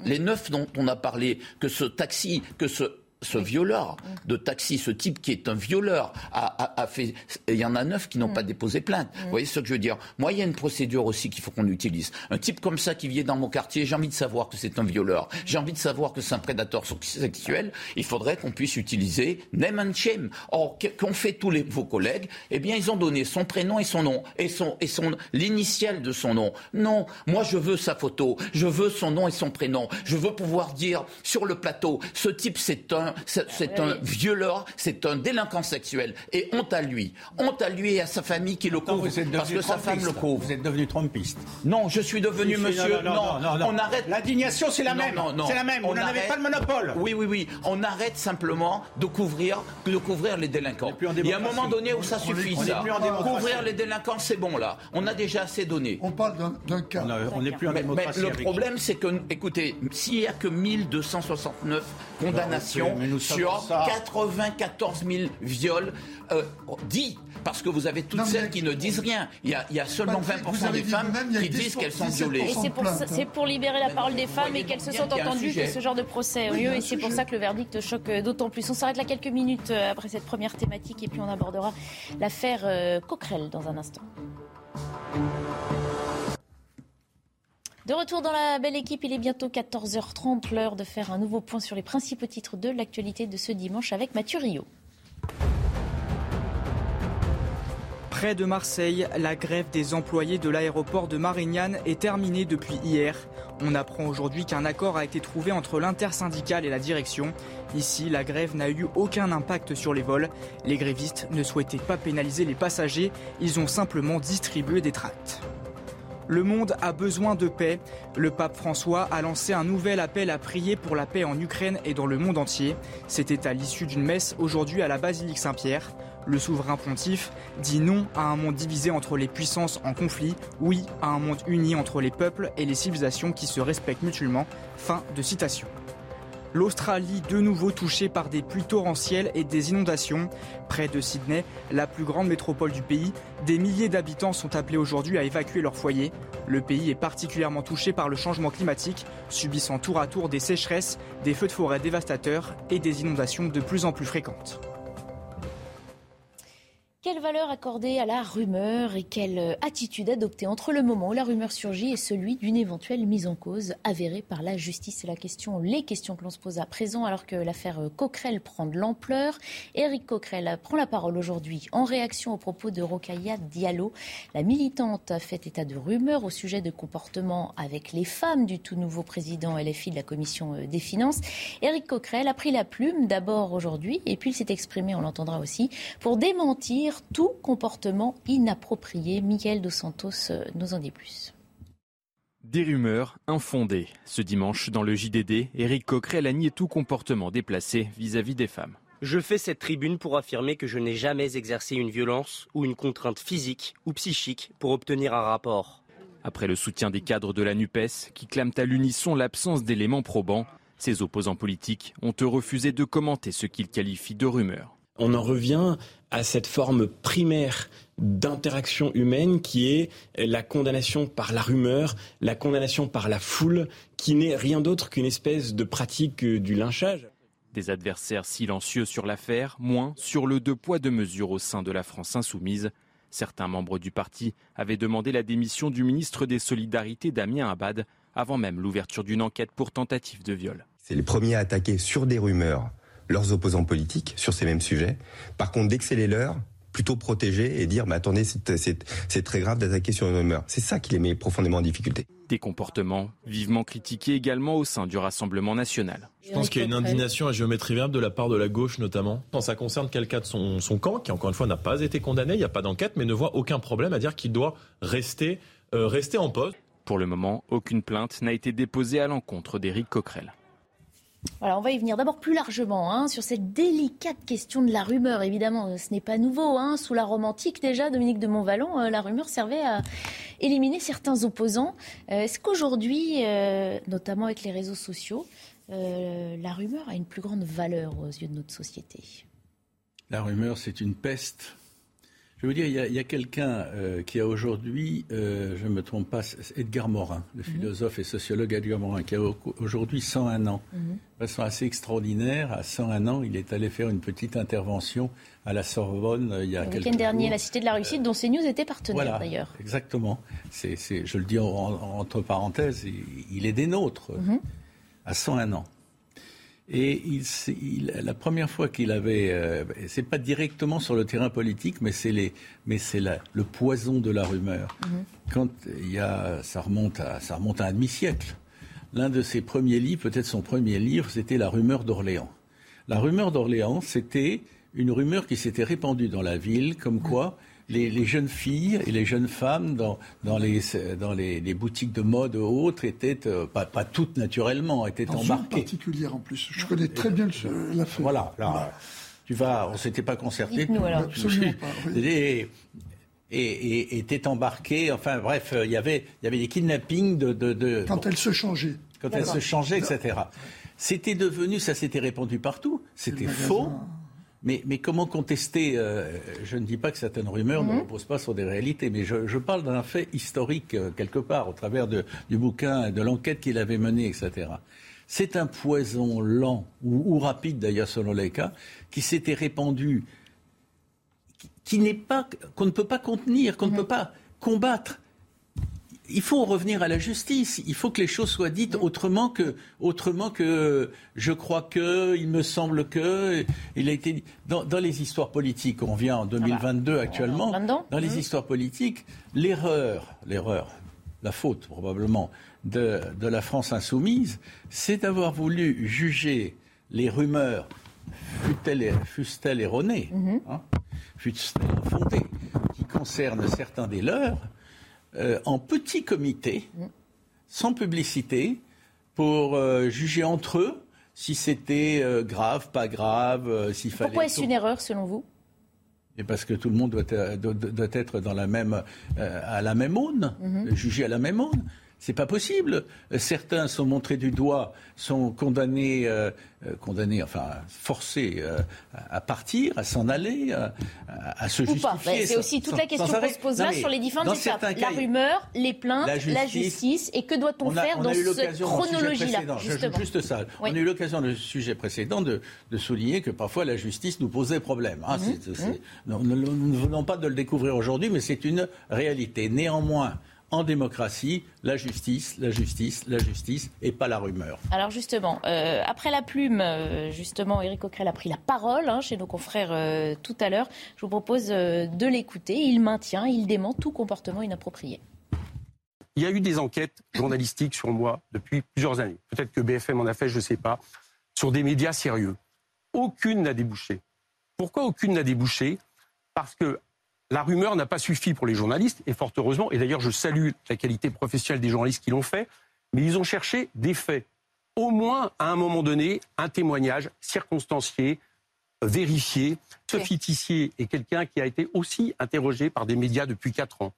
les neuf dont on a parlé, que ce taxi, que ce ce violeur de taxi, ce type qui est un violeur, a, fait. Il y en a neuf qui n'ont pas déposé plainte. Vous voyez ce que je veux dire? Moi, il y a une procédure aussi qu'il faut qu'on utilise. Un type comme ça qui vient dans mon quartier, j'ai envie de savoir que c'est un violeur. J'ai envie de savoir que c'est un prédateur sexuel. Il faudrait qu'on puisse utiliser name and shame. Or, qu'ont fait tous les, vos collègues? Eh bien, ils ont donné son prénom et son nom et son et son l'initiale de son nom. Non, moi, je veux sa photo. Je veux son nom et son prénom. Je veux pouvoir dire sur le plateau, ce type, c'est un c'est un violeur, c'est un délinquant sexuel. Et honte à lui. Honte à lui et à sa famille qui le couvre. Parce que sa femme le couvre. Vous êtes devenu trompiste. Non, je suis devenu monsieur. Non, non, non, on arrête. L'indignation, c'est la même. C'est la même. Vous n'en avez pas le monopole. Oui, oui, oui. On arrête simplement de couvrir, de couvrir les délinquants. Il y a un moment donné où ça suffit, ça. Couvrir les délinquants, c'est bon, là. On a déjà assez donné. On parle d'un cas. On n'est plus en démocratie. Mais le problème, c'est que, écoutez, s'il n'y a que 1269 condamnations, sur 94 000 viols euh, dits. Parce que vous avez toutes celles qui ne disent rien. Il y a, seulement 20% des femmes qui disent qu'elles sont violées. Et c'est pour, libérer la parole des femmes et qu'elles se sentent entendues que ce genre de procès a lieu. Et c'est pour ça que le verdict choque d'autant plus. On s'arrête là quelques minutes euh, après cette première thématique et puis on abordera l'affaire euh, Coquerel dans un instant. De retour dans la belle équipe, il est bientôt 14h30, l'heure de faire un nouveau point sur les principaux titres de l'actualité de ce dimanche avec Mathieu Rio. Près de Marseille, la grève des employés de l'aéroport de Marignane est terminée depuis hier. On apprend aujourd'hui qu'un accord a été trouvé entre l'intersyndicale et la direction. Ici, la grève n'a eu aucun impact sur les vols. Les grévistes ne souhaitaient pas pénaliser les passagers, ils ont simplement distribué des tracts. Le monde a besoin de paix. Le pape François a lancé un nouvel appel à prier pour la paix en Ukraine et dans le monde entier. C'était à l'issue d'une messe aujourd'hui à la basilique Saint-Pierre. Le souverain pontife dit non à un monde divisé entre les puissances en conflit, oui à un monde uni entre les peuples et les civilisations qui se respectent mutuellement. Fin de citation. L'Australie de nouveau touchée par des pluies torrentielles et des inondations. Près de Sydney, la plus grande métropole du pays, des milliers d'habitants sont appelés aujourd'hui à évacuer leur foyer. Le pays est particulièrement touché par le changement climatique, subissant tour à tour des sécheresses, des feux de forêt dévastateurs et des inondations de plus en plus fréquentes. Quelle valeur accorder à la rumeur et quelle euh, attitude adopter entre le moment où la rumeur surgit et celui d'une éventuelle mise en cause avérée par la justice? C'est la question, les questions que l'on se pose à présent alors que l'affaire euh, Coquerel prend de l'ampleur. Éric Coquerel prend la parole aujourd'hui en réaction aux propos de Rokaya Diallo. La militante a fait état de rumeurs au sujet de comportement avec les femmes du tout nouveau président LFI de la commission euh, des finances. Éric Coquerel a pris la plume d'abord aujourd'hui et puis il s'est exprimé, on l'entendra aussi, pour démentir tout comportement inapproprié. Miguel Dos Santos euh, nous en dit plus. Des rumeurs infondées. Ce dimanche, dans le JDD, Éric Coquerel a nié tout comportement déplacé vis-à-vis des femmes. Je fais cette tribune pour affirmer que je n'ai jamais exercé une violence ou une contrainte physique ou psychique pour obtenir un rapport. Après le soutien des cadres de la NUPES, qui clament à l'unisson l'absence d'éléments probants, ses opposants politiques ont refusé de commenter ce qu'ils qualifient de rumeurs. On en revient à cette forme primaire d'interaction humaine qui est la condamnation par la rumeur, la condamnation par la foule, qui n'est rien d'autre qu'une espèce de pratique du lynchage. Des adversaires silencieux sur l'affaire, moins sur le deux poids deux mesures au sein de la France insoumise. Certains membres du parti avaient demandé la démission du ministre des Solidarités Damien Abad avant même l'ouverture d'une enquête pour tentative de viol. C'est les premiers à attaquer sur des rumeurs leurs opposants politiques sur ces mêmes sujets. Par contre, dès que c'est les leurs, plutôt protéger et dire mais attendez, c'est très grave d'attaquer sur une rumeur. C'est ça qui les met profondément en difficulté. Des comportements vivement critiqués également au sein du Rassemblement national. Je pense qu'il y a une indignation à géométrie variable de la part de la gauche notamment. Quand ça concerne quelqu'un de son, son, camp, qui encore une fois n'a pas été condamné, il n'y a pas d'enquête, mais ne voit aucun problème à dire qu'il doit rester, euh, rester en poste. Pour le moment, aucune plainte n'a été déposée à l'encontre d'Éric Coquerel. Voilà, on va y venir d'abord plus largement hein, sur cette délicate question de la rumeur. Évidemment, ce n'est pas nouveau. Hein. Sous la romantique, déjà, Dominique de Montvalon, euh, la rumeur servait à éliminer certains opposants. Euh, est-ce qu'aujourd'hui, euh, notamment avec les réseaux sociaux, la rumeur a une plus grande valeur aux yeux de notre société? La rumeur, c'est une peste je veux dire, il y a, quelqu'un euh, qui a aujourd'hui, euh, je ne me trompe pas, Edgar Morin, le mhm. philosophe et sociologue Edgar Morin, qui a aujourd'hui 101 ans. Mhm. De façon assez extraordinaire, à 101 ans, il est allé faire une petite intervention à la Sorbonne euh, il y a quelques Le week-end dernier, la Cité de la Réussite, dont CNews était partenaire voilà, d'ailleurs. Exactement. C'est, je le dis entre parenthèses, il, est des nôtres, mhm. à 101 ans. Et il, la première fois qu'il avait, euh, c'est pas directement sur le terrain politique, mais c'est les, mais c'est le poison de la rumeur. Mhm. Quand il y a, ça remonte à, ça remonte à un demi-siècle. L'un de ses premiers livres, peut-être son premier livre, c'était La rumeur d'Orléans. La rumeur d'Orléans, c'était une rumeur qui s'était répandue dans la ville, comme quoi les, jeunes filles et les jeunes femmes dans, dans, les, dans les, boutiques de mode ou autres étaient, euh, pas, pas, toutes naturellement, étaient en embarquées. particulière en plus. Je connais très bien l'affaire. Voilà, là, tu vas, on s'était pas concerté. Absolument pas. Et, et, étaient embarquées, enfin bref, il y avait, il y avait des kidnappings de... de, quand elles se changeaient. Quand elles se changeaient, etc. C'était devenu, ça s'était répandu partout. C'était faux. Mais, comment contester euh, Je ne dis pas que certaines rumeurs ne mhm. reposent pas sur des réalités, mais je, parle d'un fait historique euh, quelque part, au travers de, du bouquin, de l'enquête qu'il avait menée, etc. C'est un poison lent, ou, rapide d'ailleurs selon les cas, qui s'était répandu, qui, n'est pas, qu'on ne peut pas contenir, qu'on ne mhm. peut pas combattre. Il faut revenir à la justice. Il faut que les choses soient dites autrement que, autrement que je crois que, il me semble que. Il a été dans, dans les histoires politiques. On vient en 2022 Ah bah, actuellement. Dans les Mmh. histoires politiques, l'erreur, l'erreur, la faute probablement de, de la France insoumise, c'est d'avoir voulu juger les rumeurs, fussent-elles fussent-elles erronées, Mhm. hein, fussent-elles fondées, qui concernent certains des leurs, euh, en petit comité, sans publicité, pour euh, juger entre eux si c'était euh, grave, pas grave, s'il fallait. Pourquoi est-ce une erreur selon vous? Et parce que tout le monde doit, doit- doit être dans la même, à la même aune, Mhm. jugé à la même aune. C'est pas possible. Certains sont montrés du doigt, sont condamnés, euh, euh, condamnés, enfin forcés euh, à partir, à s'en aller, à, à se Ou justifier. Ben, C'est aussi toute sans- la question qu'on se pose là mais sur les différentes étapes. La rumeur, les plaintes, la la justice. Et que doit-on faire dans cette chronologie-là juste ça. Oui. On a eu l'occasion dans le sujet précédent de, de souligner que parfois la justice nous posait problème. hein. Mhm. Non, nous, nous ne venons pas de le découvrir aujourd'hui, mais c'est une réalité. Néanmoins, en démocratie, la justice, la justice, la justice, et pas la rumeur. Alors justement, euh, après la plume, euh, justement, Éric Coquerel a pris la parole hein, chez nos confrères euh, tout à l'heure. Je vous propose euh, de l'écouter. Il maintient, il dément tout comportement inapproprié. Il y a eu des enquêtes journalistiques sur moi depuis plusieurs années. Peut-être que BFM en a fait, je ne sais pas, sur des médias sérieux. Aucune n'a débouché. Pourquoi aucune n'a débouché? Parce que la rumeur n'a pas suffi pour les journalistes, et fort heureusement, et d'ailleurs je salue la qualité professionnelle des journalistes qui l'ont fait, mais ils ont cherché des faits. Au moins, à un moment donné, un témoignage circonstancié, vérifié. Sophie Tissier est quelqu'un qui a été aussi interrogé par des médias depuis quatre ans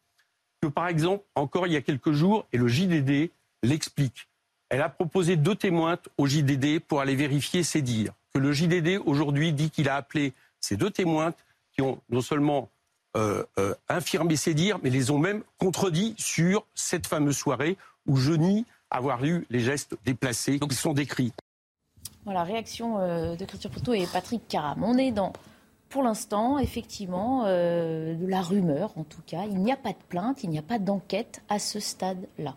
que, par exemple, encore il y a quelques jours, et le JDD l'explique. Elle a proposé deux témoins au JDD pour aller vérifier ses dires. Que le JDD aujourd'hui dit qu'il a appelé ces deux témoins qui ont non seulement euh, euh, infirmé ses dires, mais les ont même contredits sur cette fameuse soirée où je nie avoir eu les gestes déplacés. Donc ils sont décrits. Voilà, réaction euh, de Christian Proto et Patrick Caram. On est dans, pour l'instant, effectivement, euh, de la rumeur, en tout cas. Il n'y a pas de plainte, il n'y a pas d'enquête à ce stade-là.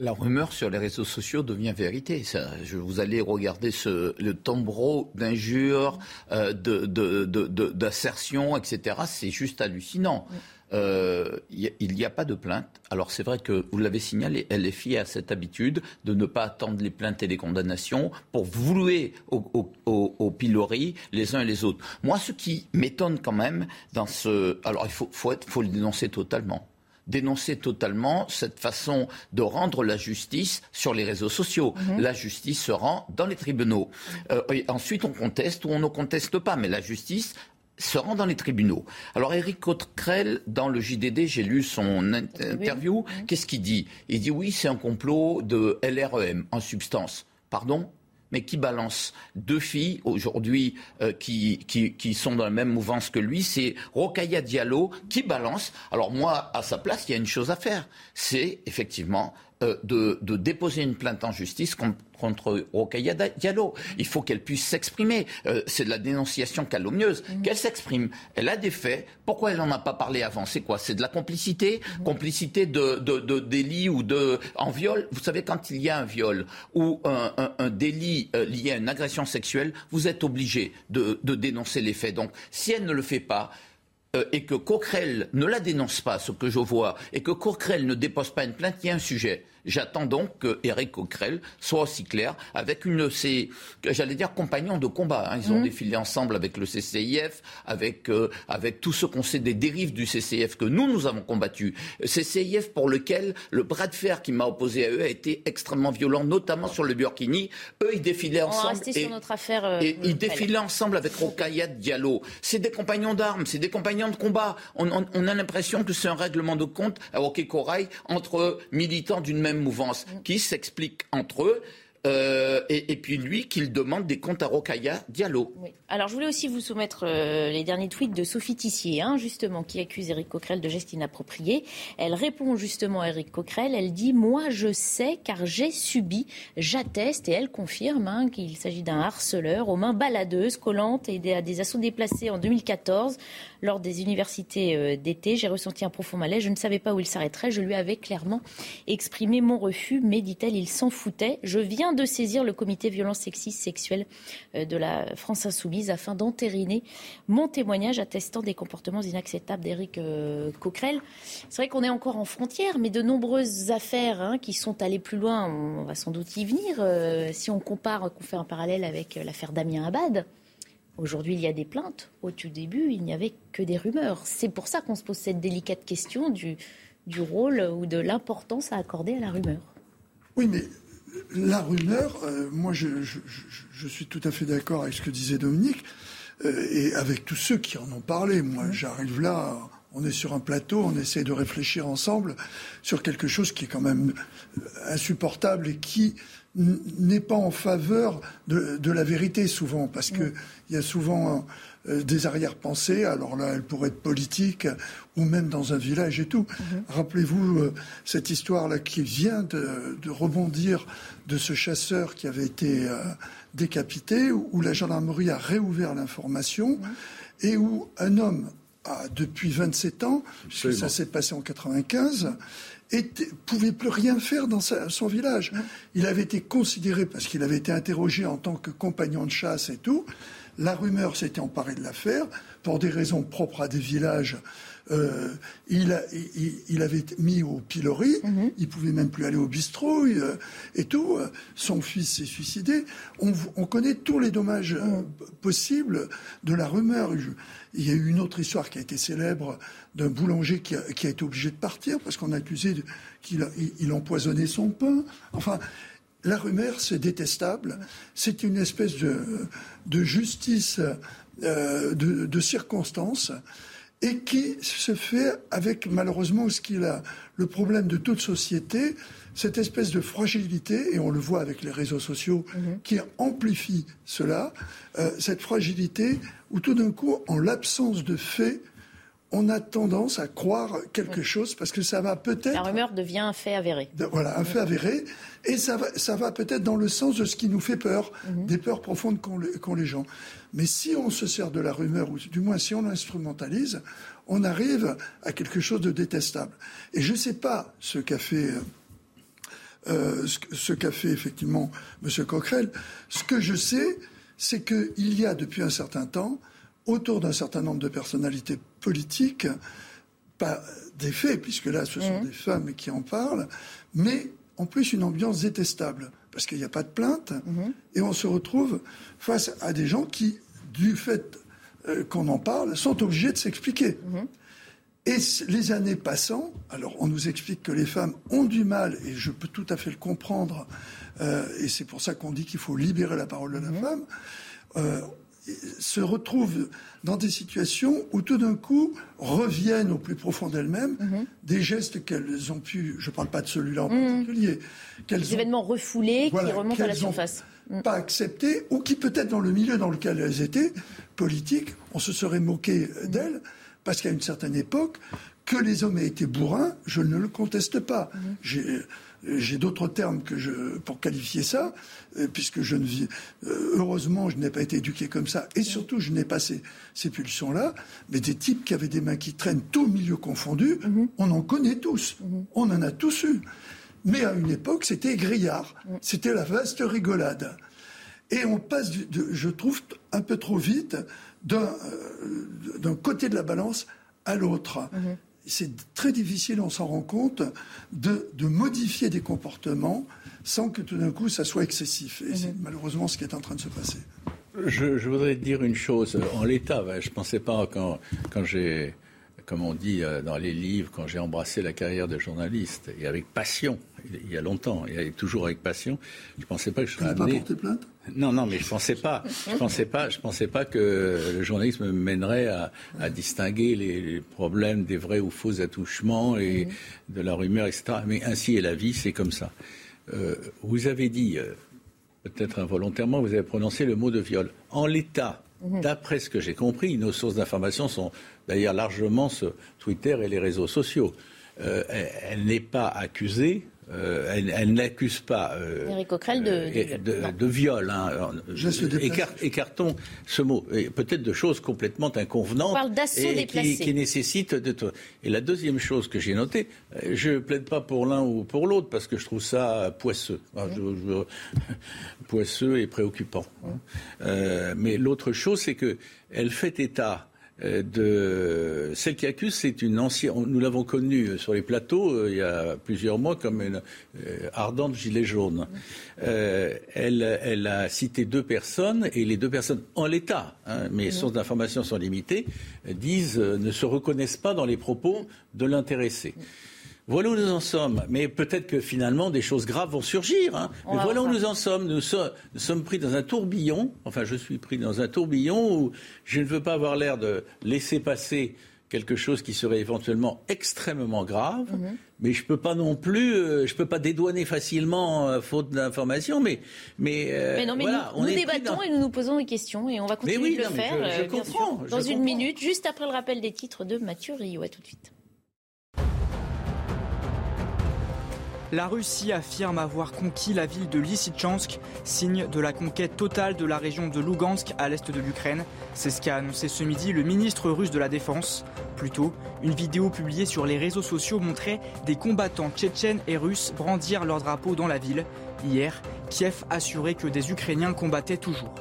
La rumeur sur les réseaux sociaux devient vérité. Ça, je, vous allez regarder ce, le tombereau d'injures, euh, de, de, de, de- d'assertions, etc. C'est juste hallucinant. Euh, y il n'y a pas de plainte. Alors c'est vrai que vous l'avez signalé, LFI a cette habitude de ne pas attendre les plaintes et les condamnations pour vouer au, au, au- au pilori les uns et les autres. Moi, ce qui m'étonne quand même dans ce... Alors il faut, faut, être- faut le dénoncer totalement dénoncer totalement cette façon de rendre la justice sur les réseaux sociaux. Mhm. La justice se rend dans les tribunaux. Euh, et ensuite, on conteste ou on ne conteste pas, mais la justice se rend dans les tribunaux. Alors Éric Coquerel, dans le JDD, j'ai lu son in- interview, qu'est-ce qu'il dit? Il dit oui, c'est un complot de LREM, en substance. Pardon? Mais qui balance deux filles aujourd'hui euh, qui, qui, sont dans la même mouvance que lui, c'est Rokaya Diallo qui balance. Alors moi, à sa place, il y a une chose à faire, c'est effectivement de, de déposer une plainte en justice con- contre Rokaya Diallo. Il faut qu'elle puisse s'exprimer. Euh, c'est de la dénonciation calomnieuse. Qu'elle s'exprime. Elle a des faits. Pourquoi elle n'en a pas parlé avant? C'est quoi? C'est de la complicité? Complicité de, de, de délit ou de en viol? Vous savez, quand il y a un viol ou un, un- un délit euh, lié à une agression sexuelle, vous êtes obligé de, de dénoncer les faits. Donc, si elle ne le fait pas, euh, et que Coquerel ne la dénonce pas, ce que je vois, et que Coquerel ne dépose pas une plainte, il y a un sujet. J'attends donc que Eric Coquerel soit aussi clair avec une de ses, j'allais dire, compagnons de combat. hein. Ils ont Mhm. défilé ensemble avec le CCIF, avec, euh, avec tout ce qu'on sait des dérives du CCIF que nous, nous avons combattu. CCIF pour lequel le bras de fer qui m'a opposé à eux a été extrêmement violent, notamment sur le Burkini. Eux, ils défilaient On ensemble. rester sur et- notre affaire. euh, et ils défilaient ensemble avec Rokaya Diallo. C'est des compagnons d'armes, c'est des compagnons de combat. On, on- on a l'impression que c'est un règlement de compte à Hockey Corail entre militants d'une même mouvance qui s'expliquent entre eux. Euh, et, puis lui, qu'il demande des comptes à Rokaya Diallo. Alors je voulais aussi vous soumettre euh, les derniers tweets de Sophie Tissier, hein, justement, qui accuse Éric Coquerel de gestes inappropriés. Elle répond justement à Éric Coquerel. Elle dit Moi, je sais car j'ai subi, j'atteste, et elle confirme hein, qu'il s'agit d'un harceleur aux mains baladeuses, collantes et à des assauts déplacés en 2014 lors des universités euh, d'été. J'ai ressenti un profond malaise. Je ne savais pas où il s'arrêterait. Je lui avais clairement exprimé mon refus, mais dit-elle, il s'en foutait. Je viens de saisir le comité violence sexiste sexuelle euh, de la France insoumise afin d'entériner mon témoignage attestant des comportements inacceptables d'Éric euh, Coquerel. C'est vrai qu'on est encore en frontière, mais de nombreuses affaires hein, qui sont allées plus loin, on va sans doute y venir. si on compare, qu'on fait un parallèle avec l'affaire Damien Abad, Aujourd'hui, il y a des plaintes. Au tout début, il n'y avait que des rumeurs. C'est pour ça qu'on se pose cette délicate question du, du rôle ou de l'importance à accorder à la rumeur. Oui, mais la rumeur, euh, moi, je, je, je, suis tout à fait d'accord avec ce que disait Dominique euh, et avec tous ceux qui en ont parlé. Moi, j'arrive là, on est sur un plateau, on essaie de réfléchir ensemble sur quelque chose qui est quand même insupportable et qui n'est pas en faveur de, la vérité souvent, parce qu'il y a souvent des arrière-pensées. Alors là, elle pourrait être politique ou même dans un village et tout. Mhm. Rappelez-vous euh, cette histoire-là qui vient de, rebondir de ce chasseur qui avait été euh, décapité, où, la gendarmerie a réouvert l'information et où un homme a depuis 27 ans, puisque ça s'est passé en 95, ne pouvait plus rien faire dans son village. Il avait été considéré, parce qu'il avait été interrogé en tant que compagnon de chasse et tout, la rumeur s'était emparée de l'affaire pour des raisons propres à des villages. Euh, il, il, avait mis au pilori, mhm. il pouvait même plus aller au bistrot euh, et tout. Son fils s'est suicidé. On, connaît tous les dommages euh, mhm. possibles de la rumeur. il y a eu une autre histoire qui a été célèbre d'un boulanger qui a, été obligé de partir parce qu'on a accusé qu'il il empoisonnait son pain. Enfin, la rumeur, c'est détestable. C'est une espèce de, justice euh, de, de, circonstances et qui se fait avec malheureusement ce qu'il a le problème de toute société, cette espèce de fragilité, et on le voit avec les réseaux sociaux mhm. qui amplifient cela, euh, cette fragilité où tout d'un coup, en l'absence de faits, on a tendance à croire quelque chose parce que ça va peut-être. La rumeur devient un fait avéré. voilà, un fait avéré. Et ça va, ça va peut-être dans le sens de ce qui nous fait peur, mhm. des peurs profondes qu'ont les, gens. Mais si on se sert de la rumeur, ou du moins si on l'instrumentalise, on arrive à quelque chose de détestable. Et je ne sais pas ce qu'a fait. Euh, ce qu'a fait effectivement M. Coquerel. Ce que je sais, c'est qu'il y a depuis un certain temps autour d'un certain nombre de personnalités politiques, pas des faits, puisque là ce sont mmh. des femmes qui en parlent, mais en plus une ambiance détestable, parce qu'il n'y a pas de plainte, mmh. et on se retrouve face à des gens qui, du fait euh, qu'on en parle, sont obligés de s'expliquer. Mmh. Et les années passant, alors on nous explique que les femmes ont du mal, et je peux tout à fait le comprendre, euh, et c'est pour ça qu'on dit qu'il faut libérer la parole de la femme. Euh, se retrouvent dans des situations où tout d'un coup reviennent au plus profond d'elles-mêmes mhm. des gestes qu'elles ont pu, je ne parle pas de celui-là en mhm. particulier, des événements refoulés qui remontent à la surface. Mhm. Pas acceptés ou qui peut-être dans le milieu dans lequel elles étaient, politiques, on se serait moqué d'elles parce qu'à une certaine époque, que les hommes aient été bourrins, je ne le conteste pas. J'ai d'autres termes que je, pour qualifier ça, euh, puisque je ne vis. Euh, heureusement, je n'ai pas été éduqué comme ça, et surtout, je n'ai pas ces, pulsions-là. Mais des types qui avaient des mains qui traînent, tout milieu confondu, mhm. on en connaît tous. Mhm. On en a tous eu. Mais à une époque, c'était grillard. Mhm. C'était la vaste rigolade. Et on passe, je trouve, un peu trop vite d'un euh, côté de la balance à l'autre c'est très difficile, on s'en rend compte, de, modifier des comportements sans que tout d'un coup ça soit excessif. Et c'est mhm. malheureusement ce qui est en train de se passer. Je, voudrais dire une chose. En l'état, je ne pensais pas quand, quand j'ai, comme on dit euh, dans les livres, quand j'ai embrassé la carrière de journaliste, et avec passion, il y a longtemps, et toujours avec passion, je ne pensais pas que je serais amené... Pas plainte? Non, non, mais je pensais pas. Je pensais pas. Je pensais pas que le journalisme mènerait à, distinguer les, problèmes des vrais ou faux attouchements et de la rumeur, etc. Mais ainsi est la vie, c'est comme ça. Euh, vous avez dit, euh, peut-être involontairement, vous avez prononcé le mot de viol. En l'état, d'après ce que j'ai compris, nos sources d'information sont d'ailleurs largement sur Twitter et les réseaux sociaux. Euh, elle n'est pas accusée euh, elle, n'accuse pas euh, de, de, viol. Hein. écartons ce mot. Peut-être de choses complètement inconvenantes. et qui, nécessitent de. Et la deuxième chose que j'ai notée, euh, je ne plaide pas pour l'un ou pour l'autre parce que je trouve ça poisseux. poisseux et préoccupant. Hein. mais l'autre chose, c'est qu'elle fait état euh, de celle qui accuse, c'est une ancienne. Nous l'avons connue sur les plateaux euh, il y a plusieurs mois comme une euh, ardente gilet jaune. elle, a cité deux personnes et les deux personnes en l'état, hein, mes sources d'information sont limitées, disent ne se reconnaissent pas dans les propos de l'intéressé. Voilà où nous en sommes. Mais peut-être que finalement des choses graves vont surgir. Hein. Mais voilà où nous en sommes. Nous, sommes pris dans un tourbillon. Enfin, je suis pris dans un tourbillon où je ne veux pas avoir l'air de laisser passer quelque chose qui serait éventuellement extrêmement grave, mhm. mais je peux pas non plus, euh, je peux pas dédouaner facilement euh, faute d'informations, mais mais, euh, non, mais nous, débattons et nous nous posons des questions et on va continuer de le faire. Je, comprends, dans une minute, juste après le rappel des titres de Mathieu Rio. À tout de suite. La Russie affirme avoir conquis la ville de Lysychansk, signe de la conquête totale de la région de Lugansk à l'est de l'Ukraine. C'est ce qu'a annoncé ce midi le ministre russe de la Défense. Plus tôt, une vidéo publiée sur les réseaux sociaux montrait des combattants tchétchènes et russes brandir leur drapeau dans la ville. Hier, Kiev assurait que des Ukrainiens combattaient toujours.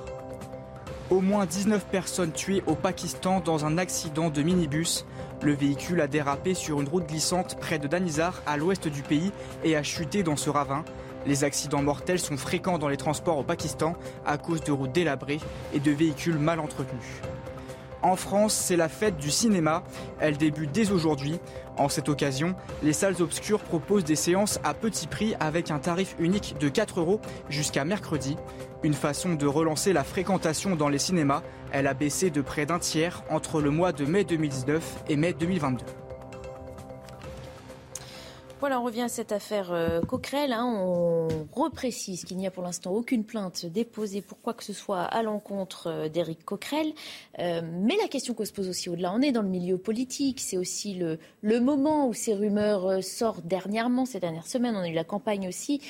Au moins 19 personnes tuées au Pakistan dans un accident de minibus. Le véhicule a dérapé sur une route glissante près de Danizar, à l'ouest du pays, et a chuté dans ce ravin. Les accidents mortels sont fréquents dans les transports au Pakistan à cause de routes délabrées et de véhicules mal entretenus. En France, c'est la fête du cinéma. Elle débute dès aujourd'hui. En cette occasion, les salles obscures proposent des séances à petit prix avec un tarif unique de 4 euros jusqu'à mercredi. Une façon de relancer la fréquentation dans les cinémas. Elle a baissé de près d'un tiers entre le mois de mai 2019 et mai 2022. Voilà, on revient à cette affaire euh, Coquerel. Hein. On reprécise qu'il n'y a pour l'instant aucune plainte déposée pour quoi que ce soit à l'encontre euh, d'Éric Coquerel. Euh, mais la question qu'on se pose aussi au-delà, on est dans le milieu politique. C'est aussi le, le, moment où ces rumeurs sortent dernièrement, ces dernières semaines. On a eu la campagne aussi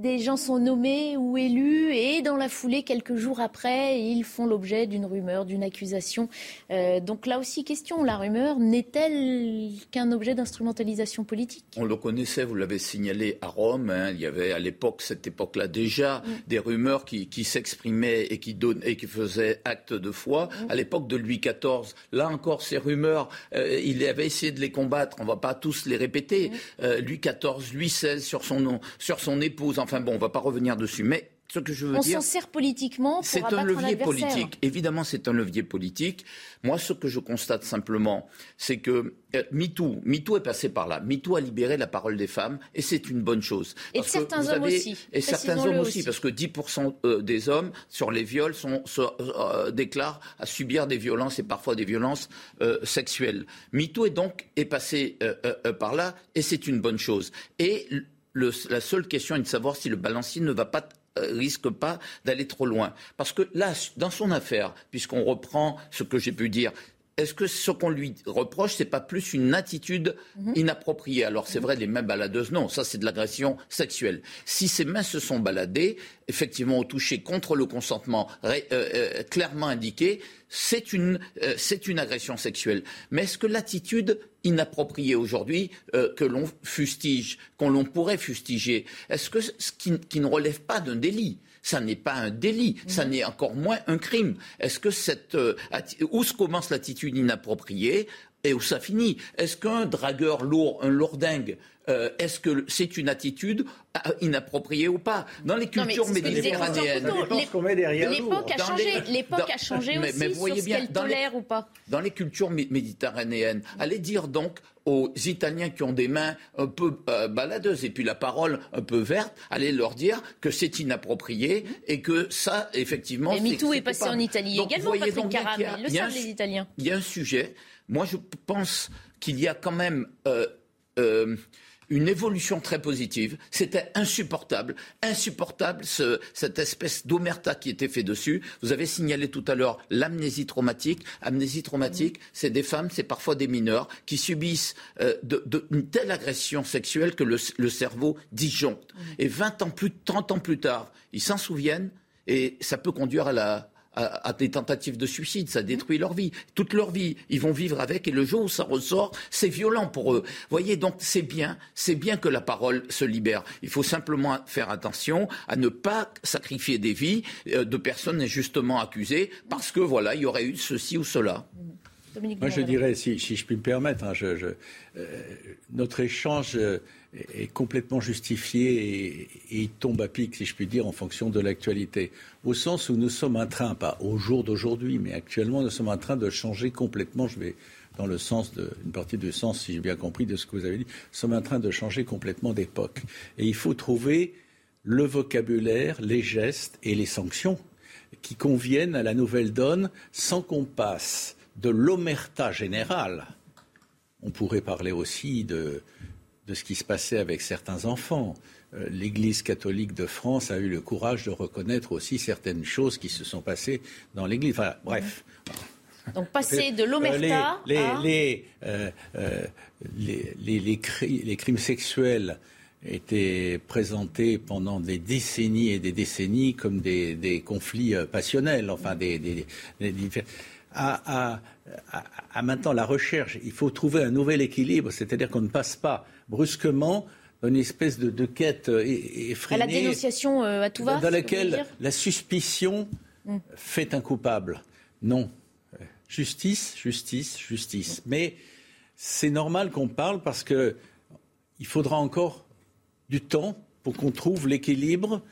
des gens sont nommés ou élus et dans la foulée, quelques jours après, ils font l'objet d'une rumeur, d'une accusation. Euh, donc là aussi, question, la rumeur n'est-elle qu'un objet d'instrumentalisation politique? On le connaissait, vous l'avez signalé à Rome, hein. il y avait à l'époque, cette époque-là déjà, mm. des rumeurs qui, s'exprimaient et qui, et qui faisaient acte de foi. Mm. À l'époque de Louis XIV, là encore, ces rumeurs, euh, il avait essayé de les combattre, on ne va pas tous les répéter. Mm. Euh, Louis XIV, Louis XVI sur son, nom, sur son épouse, Enfin bon, on ne va pas revenir dessus. Mais ce que je veux on dire. On s'en sert politiquement pour C'est un levier politique. Évidemment, c'est un levier politique. Moi, ce que je constate simplement, c'est que euh, MeToo, MeToo est passé par là. MeToo a libéré la parole des femmes et c'est une bonne chose. Et certains hommes aussi. Et certains hommes aussi, parce que 10% euh, des hommes sur les viols sont, euh, déclarent à subir des violences et parfois des violences sexuelles. MeToo est donc est passé par là et c'est une bonne chose. Et la seule question est de savoir si le balancier ne va pas euh, risque pas d'aller trop loin. Parce que là, dans son affaire, puisqu'on reprend ce que j'ai pu dire, est-ce que ce qu'on lui reproche, c'est pas plus une attitude mhm. inappropriée? Alors c'est vrai, les mains baladeuses, non, ça c'est de l'agression sexuelle. Si ses mains se sont baladées, effectivement au toucher contre le consentement euh, euh, clairement indiqué, c'est une, c'est une agression sexuelle. Mais est-ce que l'attitude inappropriée aujourd'hui que l'on fustige, qu'on l'on pourrait fustiger, est-ce que ce qui ne relève pas d'un délit? Ça n'est pas un délit, ça mhm. n'est encore moins un crime. Est-ce que cette euh, où se commence l'attitude inappropriée et où ça finit? Est-ce qu'un dragueur lourd, un lourdingue, euh, est-ce que c'est une attitude euh, inappropriée ou pas? Dans les cultures méditerranéennes, l'époque a changé. L'époque a changé aussi mais sur ce qu'elle tolère ou pas. Dans les cultures méditerranéennes, allez dire donc aux Italiens qui ont des mains un peu euh, baladeuses et puis la parole un peu verte, allez leur dire que c'est inapproprié et que ça, effectivement. Et MeToo est, est passé en Italie également, Patrick Caramel. Le savent les Italiens. Il y a un sujet. Moi, je pense qu'il y a quand même. Euh, euh, une évolution très positive. C'était insupportable, insupportable ce, cette espèce d'omerta qui était fait dessus. Vous avez signalé tout à l'heure l'amnésie traumatique. Amnésie traumatique, c'est des femmes, c'est parfois des mineurs qui subissent euh, de, de, une telle agression sexuelle que le, le cerveau disjoncte. Et 20 ans plus, 30 ans plus tard, ils s'en souviennent et ça peut conduire à la, à, à, des tentatives de suicide, ça détruit leur vie, toute leur vie. Ils vont vivre avec et le jour où ça ressort, c'est violent pour eux. Voyez, donc c'est bien, c'est bien que la parole se libère. Il faut simplement faire attention à ne pas sacrifier des vies euh, de personnes injustement accusées parce que voilà, il y aurait eu ceci ou cela. Dominique Moi, je dirais, si, si, je puis me permettre, hein, je, je, euh, notre échange euh, est complètement justifié et, il tombe à pic, si je puis dire, en fonction de l'actualité. Au sens où nous sommes en train, pas au jour d'aujourd'hui, mais actuellement, nous sommes en train de changer complètement. Je vais dans le sens de, une partie du sens, si j'ai bien compris, de ce que vous avez dit. Nous sommes en train de changer complètement d'époque. Et il faut trouver le vocabulaire, les gestes et les sanctions qui conviennent à la nouvelle donne sans qu'on passe de l'omerta générale. On pourrait parler aussi de, de, ce qui se passait avec certains enfants. Euh, L'Église catholique de France a eu le courage de reconnaître aussi certaines choses qui se sont passées dans l'Église. Enfin, bref. Donc passer de l'omerta les, à... les, euh, euh, les, les, cri les, crimes sexuels étaient présentés pendant des décennies et des décennies comme des, des conflits passionnels, enfin des, des à, à, à, à, maintenant la recherche. Il faut trouver un nouvel équilibre, c'est-à-dire qu'on ne passe pas brusquement une espèce de, de quête effrénée. À la dénonciation euh, à tout va Dans laquelle la suspicion mm. fait un coupable. Non. Justice, justice, justice. Mm. Mais c'est normal qu'on parle parce que il faudra encore du temps pour qu'on trouve l'équilibre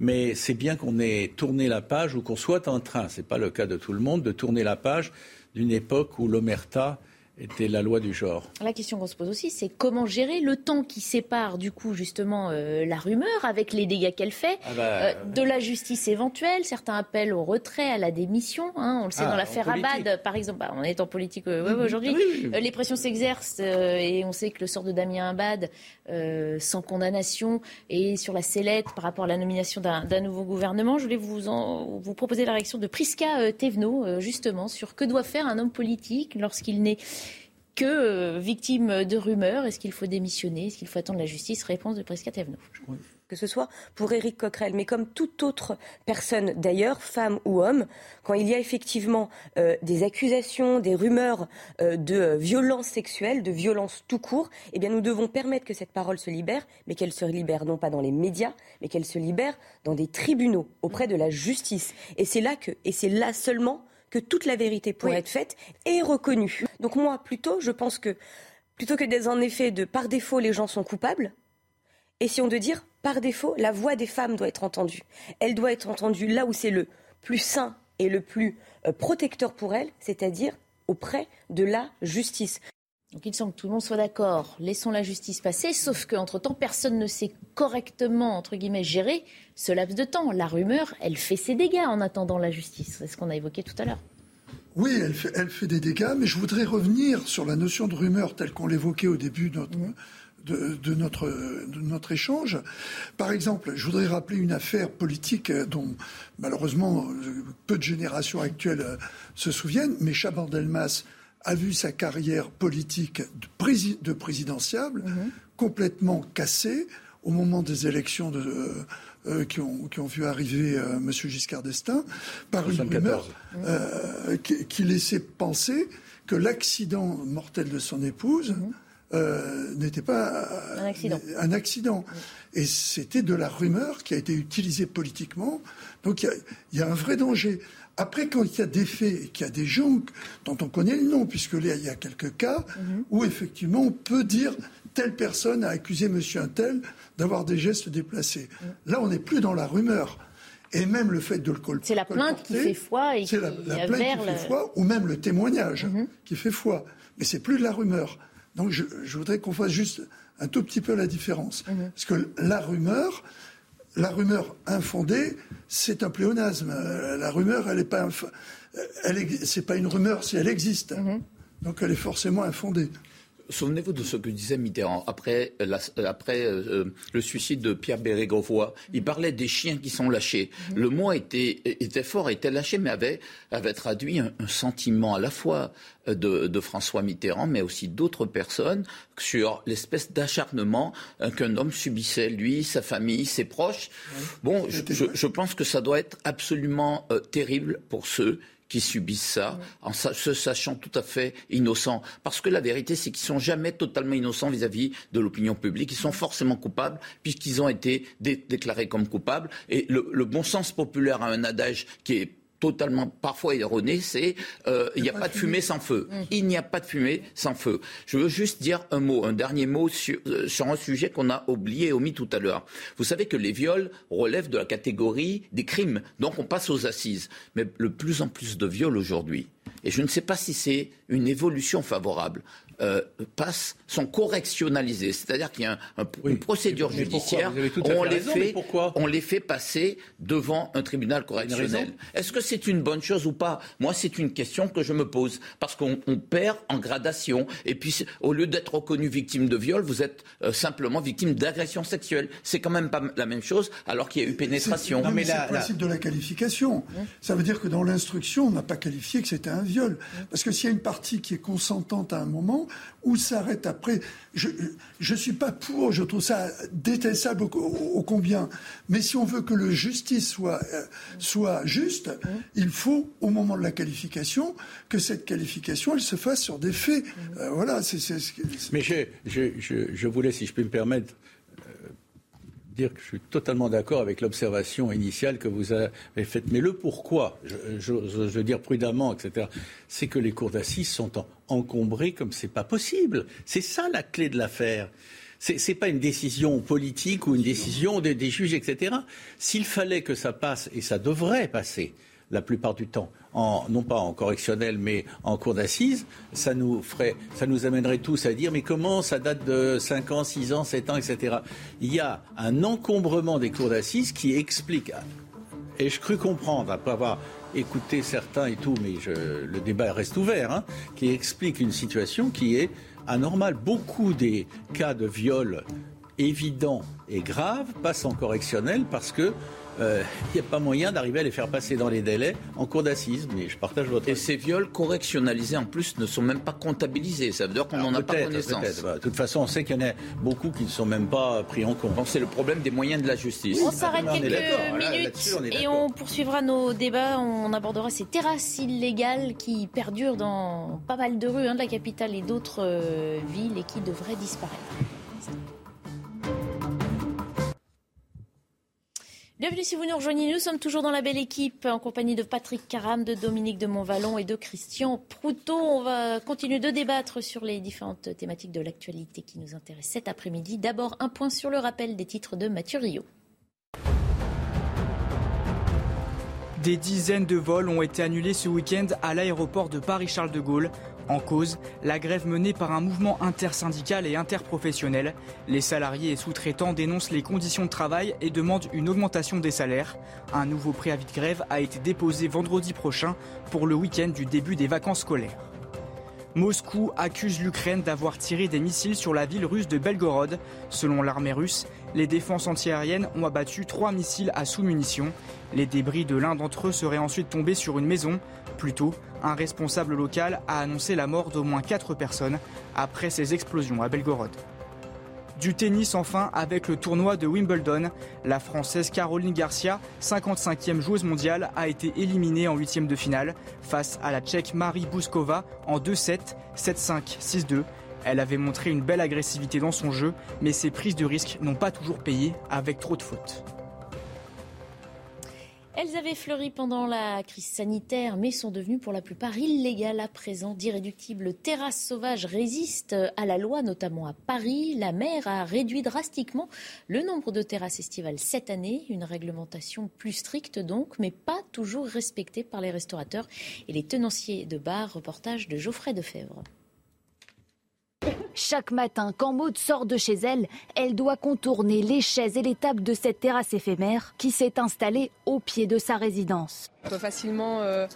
mais c'est bien qu'on ait tourné la page ou qu'on soit en train, ce n'est pas le cas de tout le monde, de tourner la page d'une époque où l'omerta était la loi du genre. La question qu'on se pose aussi, c'est comment gérer le temps qui sépare du coup justement euh, la rumeur avec les dégâts qu'elle fait, ah bah, euh, de la justice éventuelle. Certains appellent au retrait, à la démission. Hein, on le sait ah, dans l'affaire Abad, par exemple. Bah, on est en politique euh, ouais, aujourd'hui. Oui, oui. les pressions s'exercent et on sait que le sort de Damien Abad, sans condamnation, et sur la sellette par rapport à la nomination d'un nouveau gouvernement. Je voulais vous, en, vous proposer la réaction de Prisca Thévenot, justement, sur que doit faire un homme politique lorsqu'il n'est que euh, victime de rumeurs. Est-ce qu'il faut démissionner? Est-ce qu'il faut attendre la justice? Réponse de Prisca Thévenot. Que ce soit pour Éric Coquerel, mais comme toute autre personne d'ailleurs, femme ou homme, quand il y a effectivement euh, des accusations, des rumeurs euh, de violence sexuelle, de violence tout court, eh bien nous devons permettre que cette parole se libère, mais qu'elle se libère non pas dans les médias, mais qu'elle se libère dans des tribunaux, auprès de la justice. Et c'est là que, et c'est là seulement que toute la vérité pourrait oui. être faite et reconnue. Donc moi, plutôt, je pense que plutôt que d'être en effet de par défaut les gens sont coupables, essayons de dire par défaut la voix des femmes doit être entendue. Elle doit être entendue là où c'est le plus sain et le plus euh, protecteur pour elle, c'est-à-dire auprès de la justice. Donc il semble que tout le monde soit d'accord. Laissons la justice passer, sauf qu'entre-temps, personne ne sait correctement, entre guillemets, gérer ce laps de temps. La rumeur, elle fait ses dégâts en attendant la justice. C'est ce qu'on a évoqué tout à l'heure. Oui, elle fait, elle fait, des dégâts, mais je voudrais revenir sur la notion de rumeur telle qu'on l'évoquait au début de notre, mmh. de, de, notre, de notre échange. Par exemple, je voudrais rappeler une affaire politique dont malheureusement peu de générations actuelles se souviennent, mais Chaban-Delmas a vu sa carrière politique de, prési de présidentiable mmh. complètement cassée au moment des élections de, euh, qui, ont, qui, ont, vu arriver euh, M. Giscard d'Estaing par 74. une rumeur euh, qui, qui, laissait penser que l'accident mortel de son épouse mmh. Euh, n'était pas un accident. Un accident. Et c'était de la rumeur qui a été utilisée politiquement. Donc il y, y, a un vrai danger. Après, quand il y a des faits et qu'il y a des gens dont on connaît le nom, puisque là, il y a quelques cas mmh. où effectivement on peut dire telle personne a accusé monsieur un tel d'avoir des gestes déplacés. Mmh. Là, on n'est plus dans la rumeur. Et même le fait de le colporter. C'est la plainte qui fait foi et C'est la, la plainte qui fait foi, ou même le témoignage mmh. qui fait foi. Mais c'est plus de la rumeur. Donc je, je voudrais qu'on fasse juste un tout petit peu la différence. Parce que la rumeur, la rumeur infondée, c'est un pléonasme. La rumeur, elle n'est pas, elle est, c'est pas une rumeur si elle existe. Mmh. Donc elle est forcément infondée. Souvenez-vous de ce que disait Mitterrand après, après le suicide de Pierre Bérégovoy. Il parlait des chiens qui sont lâchés. Le mot était, était fort, était lâché, mais avait, avait traduit un, sentiment à la fois de, François Mitterrand, mais aussi d'autres personnes, sur l'espèce d'acharnement qu'un homme subissait, lui, sa famille, ses proches. Bon, je, pense que ça doit être absolument terrible pour ceux qui subissent ça, en se sachant tout à fait innocents. Parce que la vérité, c'est qu'ils sont jamais totalement innocents vis-à-vis de l'opinion publique. Ils sont forcément coupables, puisqu'ils ont été déclarés comme coupables. Et le, le bon sens populaire a un adage qui est totalement parfois erroné, c'est euh, il n'y a pas de fumée sans feu. Mm. Il n'y a pas de fumée sans feu. Je veux juste dire un mot, un dernier mot sur, euh, sur un sujet qu'on a oublié et omis tout à l'heure. Vous savez que les viols relèvent de la catégorie des crimes, donc on passe aux assises. Mais le plus en plus de viols aujourd'hui, et je ne sais pas si c'est une évolution favorable, euh, passent, sont correctionnalisés. C'est-à-dire qu'il y a une procédure judiciaire, on, les fait, on les fait passer devant un tribunal correctionnel. Est-ce que c'est une bonne chose ou pas? Moi, c'est une question que je me pose. Parce qu'on perd en gradation. Et puis, au lieu d'être reconnu victime de viol, vous êtes euh, simplement victime d'agression sexuelle. C'est quand même pas la même chose alors qu'il y a eu pénétration. Non, mais c'est le principe de la qualification. Ça veut dire que dans l'instruction, on n'a pas qualifié que c'était un viol. Parce que s'il y a une partie qui est consentante à un moment, ou s'arrête après. Je ne suis pas pour, je trouve ça détestable au, combien. Mais si on veut que le justice soit, euh, soit juste, il faut, au moment de la qualification, que cette qualification, elle se fasse sur des faits. Euh, voilà, c'est... Mais je, je, je, je, voulais, si je peux me permettre, dire que je suis totalement d'accord avec l'observation initiale que vous avez faite. Mais le pourquoi, je, veux dire prudemment, etc., c'est que les cours d'assises sont encombrées comme c'est pas possible. C'est ça la clé de l'affaire. Ce n'est pas une décision politique ou une décision des juges, etc. S'il fallait que ça passe, et ça devrait passer, la plupart du temps, non pas en correctionnel, mais en cour d'assises, ça nous amènerait tous à dire mais comment ça date de 5 ans, 6 ans, 7 ans, etc. Il y a un encombrement des cours d'assises qui explique, et je crus comprendre, après avoir écouté certains et tout, mais le débat reste ouvert, hein, qui explique une situation qui est anormale. Beaucoup des cas de viol évidents et graves passent en correctionnel parce que il euh, n'y a pas moyen d'arriver à les faire passer dans les délais en cours d'assises. Mais je partage votre. Et ces viols correctionnalisés en plus ne sont même pas comptabilisés. Ça veut dire qu'on n'en a pas connaissance. Bah, de toute façon, on sait qu'il y en a beaucoup qui ne sont même pas pris en compte. C'est le problème des moyens de la justice. On s'arrête quelques minutes et on poursuivra nos débats. On abordera ces terrasses illégales qui perdurent dans pas mal de rues hein, de la capitale et d'autres euh, villes et qui devraient disparaître. Bienvenue si vous nous rejoignez. Nous sommes toujours dans la belle équipe en compagnie de Patrick Caram, de Dominique de Montvalon et de Christian Proutot. On va continuer de débattre sur les différentes thématiques de l'actualité qui nous intéressent cet après-midi. D'abord, un point sur le rappel des titres de Mathieu Rio. Des dizaines de vols ont été annulés ce week-end à l'aéroport de Paris-Charles de Gaulle en cause, la grève menée par un mouvement intersyndical et interprofessionnel. Les salariés et sous-traitants dénoncent les conditions de travail et demandent une augmentation des salaires. Un nouveau préavis de grève a été déposé vendredi prochain pour le week-end du début des vacances scolaires. Moscou accuse l'Ukraine d'avoir tiré des missiles sur la ville russe de Belgorod. Selon l'armée russe, les défenses antiaériennes ont abattu trois missiles à sous-munitions. Les débris de l'un d'entre eux seraient ensuite tombés sur une maison. Plus tôt, un responsable local a annoncé la mort d'au moins 4 personnes après ces explosions à Belgorod. Du tennis enfin avec le tournoi de Wimbledon. La Française Caroline Garcia, 55e joueuse mondiale, a été éliminée en huitième de finale face à la Tchèque Marie Bouskova en 2-7, 7-5, 6-2. Elle avait montré une belle agressivité dans son jeu, mais ses prises de risque n'ont pas toujours payé avec trop de fautes. Elles avaient fleuri pendant la crise sanitaire, mais sont devenues pour la plupart illégales à présent. D'irréductibles terrasses sauvages résistent à la loi, notamment à Paris. La maire a réduit drastiquement le nombre de terrasses estivales cette année. Une réglementation plus stricte donc, mais pas toujours respectée par les restaurateurs et les tenanciers de bars. Reportage de Geoffrey Defebvre. Chaque matin, quand Maude sort de chez elle, elle doit contourner les chaises et les tables de cette terrasse éphémère qui s'est installée au pied de sa résidence. On peut facilement euh,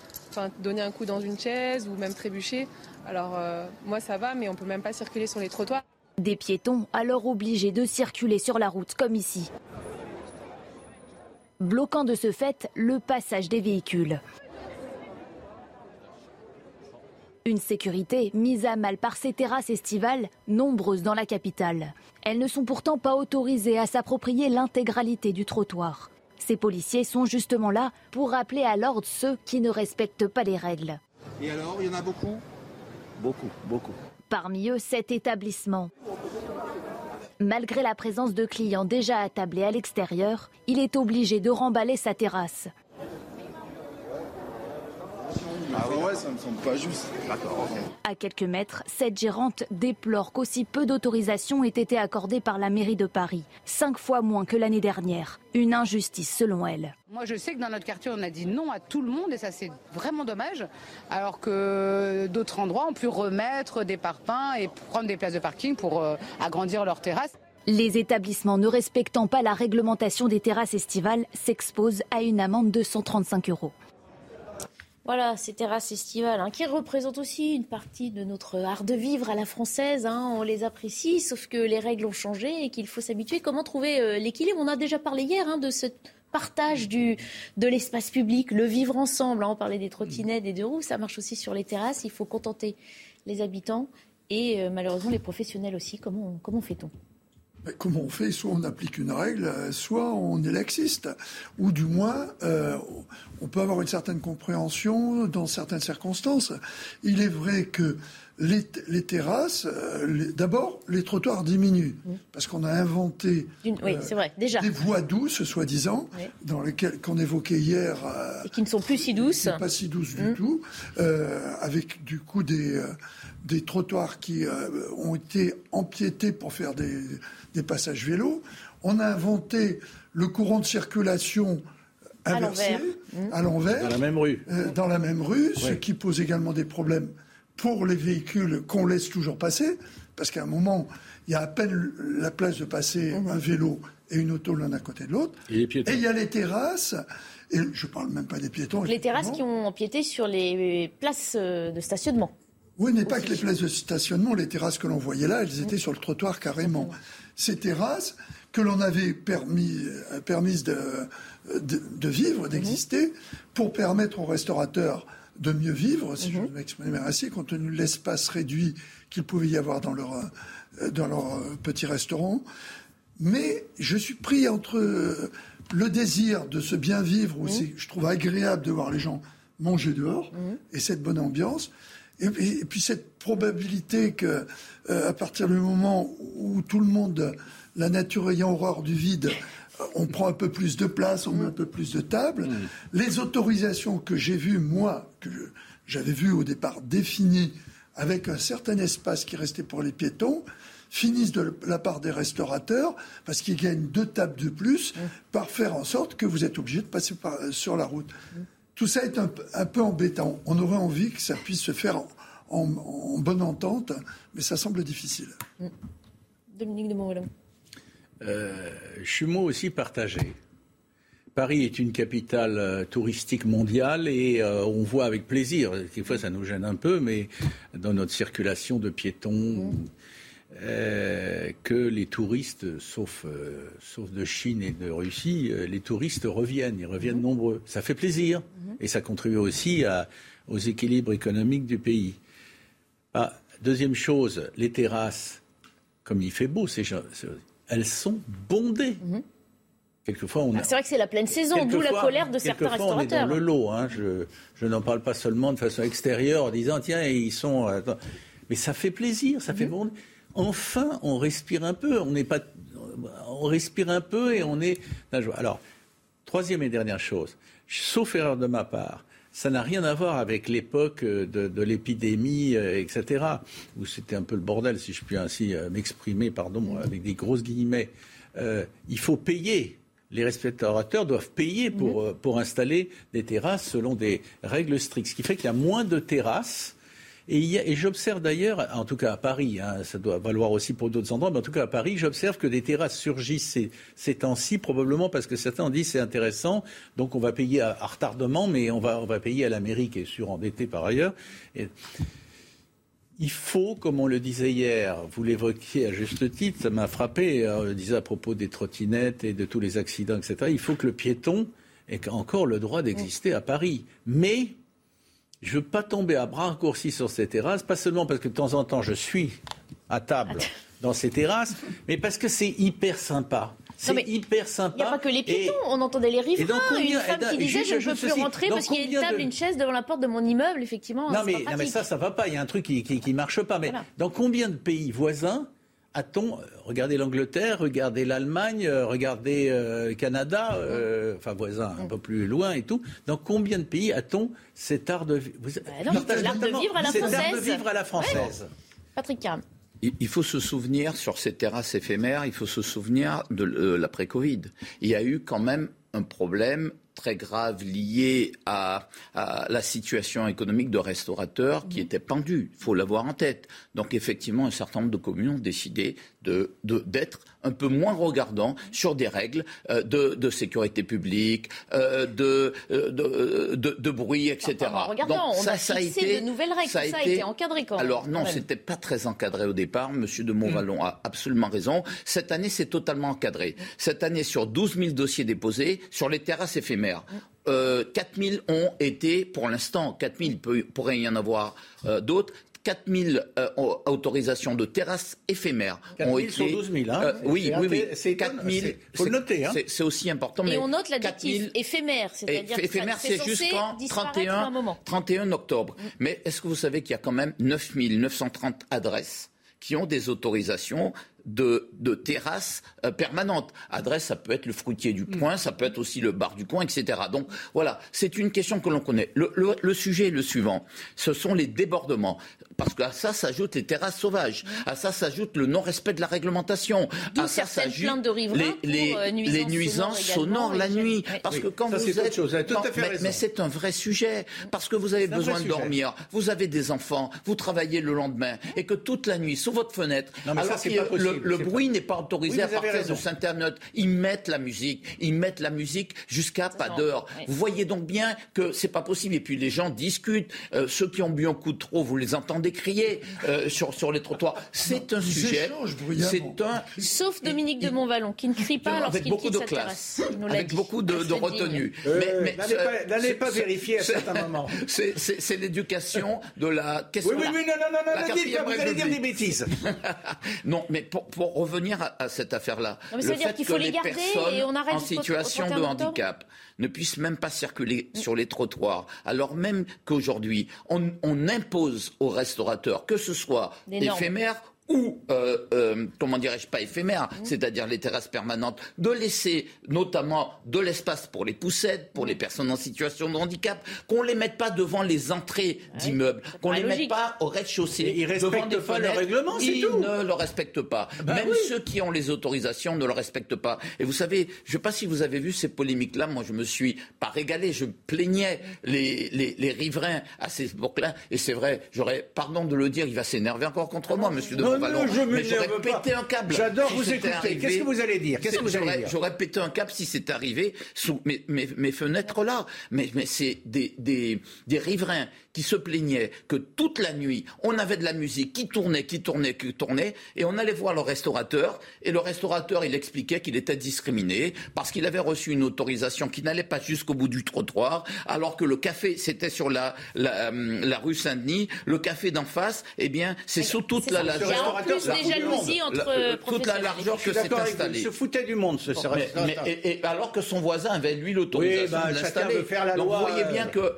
donner un coup dans une chaise ou même trébucher. Alors moi ça va, mais on peut même pas circuler sur les trottoirs. Des piétons alors obligés de circuler sur la route comme ici. Bloquant de ce fait le passage des véhicules. Une sécurité mise à mal par ces terrasses estivales, nombreuses dans la capitale. Elles ne sont pourtant pas autorisées à s'approprier l'intégralité du trottoir. Ces policiers sont justement là pour rappeler à l'ordre ceux qui ne respectent pas les règles. Et alors, il y en a beaucoup? Beaucoup, beaucoup. Parmi eux, cet établissement. Malgré la présence de clients déjà attablés à l'extérieur, il est obligé de remballer sa terrasse. Ah ouais, ça me semble pas juste. À quelques mètres, cette gérante déplore qu'aussi peu d'autorisations aient été accordées par la mairie de Paris, cinq fois moins que l'année dernière. Une injustice selon elle. Moi, je sais que dans notre quartier, on a dit non à tout le monde et ça, c'est vraiment dommage. Alors que d'autres endroits ont pu remettre des parpaings et prendre des places de parking pour euh, agrandir leurs terrasses. Les établissements ne respectant pas la réglementation des terrasses estivales s'exposent à une amende de 135 euros. Voilà, ces terrasses estivales, hein, qui représentent aussi une partie de notre art de vivre à la française. Hein, on les apprécie, sauf que les règles ont changé et qu'il faut s'habituer. Comment trouver euh, l'équilibre? On a déjà parlé hier hein, de ce partage du, de l'espace public, le vivre ensemble. on parlait des trottinettes, des roues, ça marche aussi sur les terrasses. Il faut contenter les habitants et euh, malheureusement les professionnels aussi. Comment, comment fait-on? Comment on fait? Soit on applique une règle, soit on est laxiste. Ou du moins, euh, on peut avoir une certaine compréhension dans certaines circonstances. Il est vrai que les, terrasses, euh, d'abord, les trottoirs diminuent, mmh. parce qu'on a inventé oui, euh, vrai, déjà. des voies douces, soi-disant, dans lesquelles qu'on évoquait hier. Et qui ne sont plus si douces. Pas si douces du mmh. tout, avec du coup des, des trottoirs qui ont été empiétés pour faire des des passages vélos. On a inventé le courant de circulation inversé, à l'envers, dans la même rue, euh, dans la même rue, ce qui pose également des problèmes pour les véhicules qu'on laisse toujours passer, parce qu'à un moment, il y a à peine la place de passer mhm. un vélo et une auto l'un à côté de l'autre. Et, il y a les terrasses. Et je ne parle même pas des piétons. Les terrasses qui ont empiété sur les places euh, de stationnement. Oui, mais pas que les places de stationnement. Les terrasses que l'on voyait là, elles étaient sur le trottoir carrément ces terrasses que l'on avait permis, euh, permises de, de, vivre, d'exister, pour permettre aux restaurateurs de mieux vivre, si je mhm. m'exprime ainsi, compte tenu de l'espace réduit qu'il pouvait y avoir dans leur, euh, dans leur euh, petit restaurant. Mais je suis pris entre le désir de se bien vivre, où mhm. je trouve agréable de voir les gens manger dehors, mhm. et cette bonne ambiance, et, puis cette probabilité que, euh, à partir du moment où tout le monde, la nature ayant horreur du vide, euh, on prend un peu plus de place, on met un peu plus de tables. Mm. Les autorisations que j'ai vues, moi, que j'avais vues au départ définies avec un certain espace qui restait pour les piétons, finissent de la part des restaurateurs parce qu'ils gagnent deux tables de plus mm. par faire en sorte que vous êtes obligé de passer sur la route. Mm. Tout ça est un, peu embêtant. On aurait envie que ça puisse se faire en, bonne entente, mais ça semble difficile. Dominique de Montvalon. Euh, je suis moi aussi partagé. Paris est une capitale euh, touristique mondiale et euh, on voit avec plaisir, des fois ça nous gêne un peu, mais dans notre circulation de piétons. Euh, que les touristes, sauf, euh, sauf de Chine et de Russie, les touristes reviennent, ils reviennent mhm. nombreux. Ça fait plaisir mhm. et ça contribue aussi à, aux équilibres économiques du pays. Ah, deuxième chose, les terrasses, comme il fait beau, elles sont bondées. Mhm. Quelquefois, on ah, C'est vrai que c'est la pleine saison, d'où la colère de certains restaurateurs. On est dans le lot. Hein. Je, je n'en parle pas seulement de façon extérieure en disant tiens, ils sont. Mais ça fait plaisir, ça fait bon enfin, on respire un peu. On n'est pas, on respire un peu et on est Alors, troisième et dernière chose, sauf erreur de ma part, ça n'a rien à voir avec l'époque de, l'épidémie, euh, etc., où c'était un peu le bordel, si je puis ainsi euh, m'exprimer, pardon, avec des grosses guillemets. Euh, il faut payer. Les restaurateurs doivent payer pour, mhm. pour installer des terrasses selon des règles strictes. Ce qui fait qu'il y a moins de terrasses et, j'observe d'ailleurs, en tout cas à Paris, hein, ça doit valoir aussi pour d'autres endroits, mais en tout cas à Paris, j'observe que des terrasses surgissent ces, temps-ci, probablement parce que certains ont dit c'est intéressant, donc on va payer à, retardement, mais on va, on va payer à l'Amérique, qui est surendetté par ailleurs. il faut, comme on le disait hier, vous l'évoquiez à juste titre, ça m'a frappé, on le disait à propos des trottinettes et de tous les accidents, etc. Il faut que le piéton ait encore le droit d'exister à Paris. Mais je ne veux pas tomber à bras raccourcis sur ces terrasses, pas seulement parce que de temps en temps je suis à table dans ces terrasses, mais parce que c'est hyper sympa. C'est hyper sympa. Il n'y a pas que les piétons, on entendait les riverains. Une femme qui disait je ne peux plus rentrer parce qu'il y a une table, une chaise devant la porte de mon immeuble, effectivement. Non, mais, non mais, ça, ça va pas. Il y a un truc qui ne marche pas. Mais dans combien de pays voisins a-t-on, regardez l'Angleterre, regardez l'Allemagne, regardez euh, le Canada, euh, enfin voisins un peu plus loin et tout, dans combien de pays a-t-on cet art de, bah l'art de vivre à la française, art de vivre à la française. Patrick Carme. Il faut se souvenir, sur ces terrasses éphémères, il faut se souvenir de l'après-Covid. Il y a eu quand même un problème très grave lié à, la situation économique de restaurateurs qui mhm. était pendue. Il faut l'avoir en tête. Donc effectivement, un certain nombre de communes ont décidé de, d'être un peu moins regardants sur des règles euh, de, de, sécurité publique, euh, de, euh, de, de, bruit, etc. Donc, on ça, a ça a été, de nouvelles règles, ça a, été, encadré quand même. Alors non, c'était pas très encadré au départ. Monsieur de Montvalon mm. a absolument raison. Cette année, c'est totalement encadré. Cette année, sur 12 000 dossiers déposés, sur les terrasses éphémères, mm. euh, 4 000 ont été, pour l'instant, 4 000, il pourrait y en avoir d'autres, 4 000 euh, autorisations de terrasses éphémères 4 000 sur 12 000, hein euh, Oui, oui, oui. C'est 4 000. faut le noter. Hein. C'est aussi important. Et on note l'adjectif éphémère, c'est-à-dire éphémère, c'est jusqu'en 31, 31 octobre. Mm. Mais est-ce que vous savez qu'il y a quand même 9 930 adresses qui ont des autorisations de, de terrasses euh, permanentes. Adresse, ça peut être le fruitier du mm. coin, ça peut être aussi le bar du coin, etc. Donc voilà, c'est une question que l'on connaît. Le, le, le, sujet est le suivant. Ce sont les débordements. Parce qu'à ça s'ajoutent les terrasses sauvages. Mm. À ça s'ajoute le non-respect de la réglementation. À ça s'ajoutent les, les, euh, nuisances, les nuisances sonores, la nuit. Parce que quand vous êtes... Chose, tout à fait mais, mais c'est un vrai sujet. Parce que vous avez besoin de dormir. Vous avez des enfants. Vous travaillez le lendemain. Et que toute la nuit, sous votre fenêtre... Non, mais alors ça, pas possible le, bruit n'est pas autorisé à partir de Internet. Ils mettent la musique, ils mettent la musique jusqu'à pas d'heure. Vous voyez donc bien que c'est pas possible. Et puis les gens discutent. Euh, ceux qui ont bu un coup de trop, vous les entendez crier euh, sur sur les trottoirs. C'est un sujet. C'est un. Sauf Dominique de Montvalon qui ne crie pas lorsqu'il quitte sa terrasse. Avec beaucoup de, de retenue. mais, n'allez pas, vérifier à certains moments. C'est l'éducation de la. Oui, oui, oui, non, non, non, non, vous allez dire des bêtises. non, mais pour, pour revenir à, cette affaire-là, le fait que les personnes en situation de handicap ne puissent même pas circuler mm. sur les trottoirs, alors même qu'aujourd'hui, on, on, impose aux restaurateurs, que ce soit éphémère ou, euh, euh, comment dirais-je, pas éphémère, mmh. c'est-à-dire les terrasses permanentes, de laisser notamment de l'espace pour les poussettes, pour les personnes en situation de handicap, qu'on les mette pas devant les entrées d'immeubles, qu'on les mette pas au rez-de-chaussée. Ils respectent pas le règlement, c'est tout. Ils ne le respectent pas. Bah Même ceux qui ont les autorisations ne le respectent pas. Et vous savez, je ne sais pas si vous avez vu ces polémiques-là. Moi, je me suis pas régalé. Je plaignais les, les, les riverains à ces époques-là. Et c'est vrai, j'aurais, pardon de le dire, il va s'énerver encore contre ah moi, monsieur de non, je mais j'aurais pété un câble. J'adore vous écouter. Qu'est-ce que vous allez dire? Qu'est-ce que vous allez dire? J'aurais pété un câble si c'est arrivé sous mes, mes, mes fenêtres là. Mais, mais c'est des, des, des riverains qui se plaignaient que toute la nuit, on avait de la musique qui tournait, qui tournait, qui tournait, et on allait voir le restaurateur, et le restaurateur, il expliquait qu'il était discriminé parce qu'il avait reçu une autorisation qui n'allait pas jusqu'au bout du trottoir, alors que le café, c'était sur la, la, euh, la rue Saint-Denis, le café d'en face, eh bien, c'est sous toute la, la, plus des jalousies entre toute la largeur que c'est installé. Il se foutait du monde, ce mais, mais, et, alors que son voisin avait lui l'autorisation oui, bah, d'installer. Donc vous voyez bien que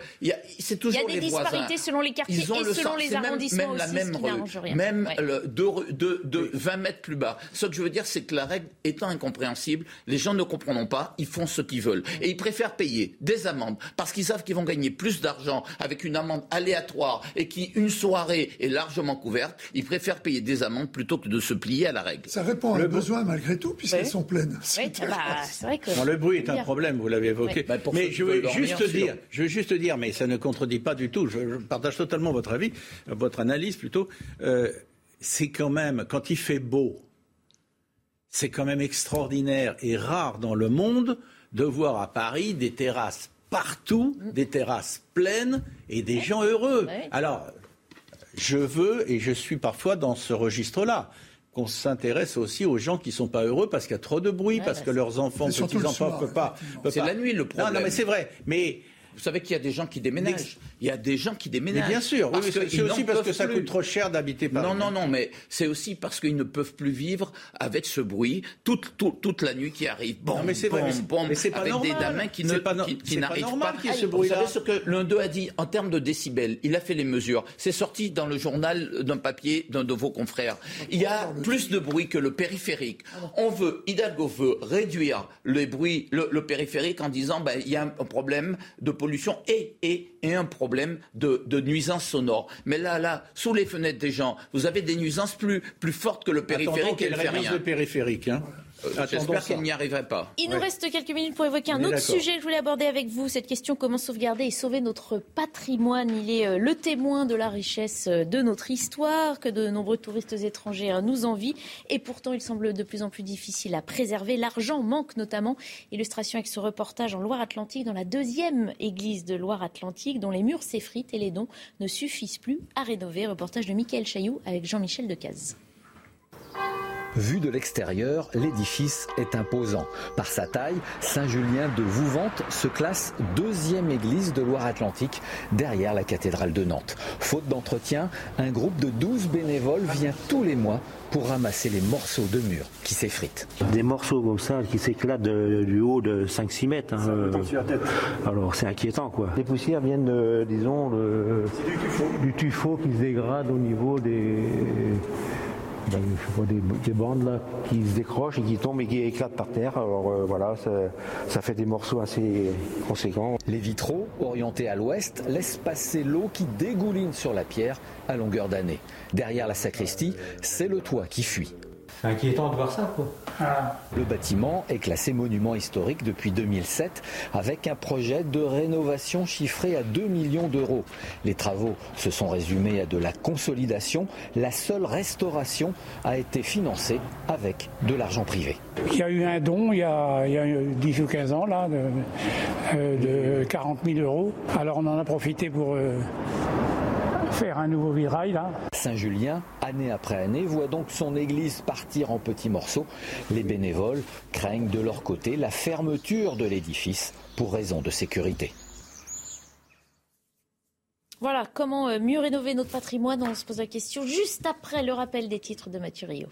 c'est toujours les voisins selon les quartiers et selon les arrondissements même, même la même rue, même de, de, 20 mètres plus bas. Ce que je veux dire, c'est que la règle étant incompréhensible, les gens ne comprendront pas, ils font ce qu'ils veulent. Et ils préfèrent payer des amendes parce qu'ils savent qu'ils vont gagner plus d'argent avec une amende aléatoire et qui, une soirée, est largement couverte. Ils préfèrent payer des amendes plutôt que de se plier à la règle. Ça répond à le besoin malgré tout, puisqu'elles sont pleines. Bah, le bruit est un problème, vous l'avez évoqué. Bah, mais je veux, juste dire, je veux juste dire, mais ça ne contredit pas du tout. Je partage totalement votre avis, votre analyse plutôt. Euh, c'est quand même, quand il fait beau, c'est quand même extraordinaire et rare dans le monde de voir à Paris des terrasses partout, des terrasses pleines et des gens heureux. Alors, je veux, et je suis parfois dans ce registre-là, qu'on s'intéresse aussi aux gens qui sont pas heureux parce qu'il y a trop de bruit, parce que leurs enfants, petits-enfants ne peuvent pas. C'est la nuit le problème. Non, non mais c'est vrai. Mais vous savez qu'il y a des gens qui déménagent. Il y a des gens qui déménagent. Mais bien sûr, oui, c'est aussi parce que ça coûte trop cher d'habiter Paris. Non, non, non, mais c'est aussi parce qu'ils ne peuvent plus vivre avec ce bruit toute, toute, toute la nuit qui arrive. Bon, mais c'est vrai, bon, mais c'est pas avec normal. des gamins qui ne pas, qui, qui pas n'arrivent normal pas. qu'il y ait ce Vous bruit-là. savez ce que l'un d'eux a dit en termes de décibels? Il a fait les mesures. C'est sorti dans le journal d'un papier d'un de vos confrères. Il y a plus de bruit que le périphérique. On veut, Hidalgo veut réduire le bruit, le, le périphérique en disant ben, il y a un problème de pollution et, et, et un problème de, de nuisance sonore. Mais là, là, sous les fenêtres des gens, vous avez des nuisances plus, plus fortes que le périphérique Attendons et le périphérique. Hein. Euh, J'espère qu'elle n'y arriverait pas. Il nous Ouais. reste quelques minutes pour évoquer un autre sujet que je voulais aborder avec vous. Cette question comment sauvegarder et sauver notre patrimoine. Il est euh, le témoin de la richesse euh, de notre histoire que de nombreux touristes étrangers nous envient. Et pourtant, il semble de plus en plus difficile à préserver. L'argent manque notamment. Illustration avec ce reportage en Loire-Atlantique, dans la deuxième église de Loire-Atlantique, dont les murs s'effritent et les dons ne suffisent plus à rénover. Reportage de Michael Chailloux avec Jean-Michel Decaze. Vu de l'extérieur, l'édifice est imposant. Par sa taille, Saint-Julien de Vouvante se classe deuxième église de Loire-Atlantique derrière la cathédrale de Nantes. Faute d'entretien, un groupe de 12 bénévoles vient tous les mois pour ramasser les morceaux de murs qui s'effritent. Des morceaux comme ça qui s'éclatent du haut de 5-6 mètres. hein, alors c'est inquiétant quoi. Les poussières viennent, de, disons, le- du tuffeau qui se dégrade au niveau des, ben, je vois des, des bandes là qui se décrochent et qui tombent et qui éclatent par terre. Alors euh, voilà, ça, ça fait des morceaux assez conséquents. Les vitraux, orientés à l'ouest, laissent passer l'eau qui dégouline sur la pierre à longueur d'année. Derrière la sacristie, c'est le toit qui fuit. C'est inquiétant de voir ça quoi. Le bâtiment est classé monument historique depuis 2007 avec un projet de rénovation chiffré à 2 millions d'euros. Les travaux se sont résumés à de la consolidation. La seule restauration a été financée avec de l'argent privé. Il y a eu un don il y a, il y a 10 ou 15 ans là, de, euh, de 40 000 euros. Alors on en a profité pour euh, faire un nouveau virail là. Saint-Julien, année après année, voit donc son église partir en petits morceaux. Les bénévoles craignent de leur côté la fermeture de l'édifice pour raison de sécurité. Voilà, comment euh, mieux rénover notre patrimoine On se pose la question juste après le rappel des titres de Mathieu Rio.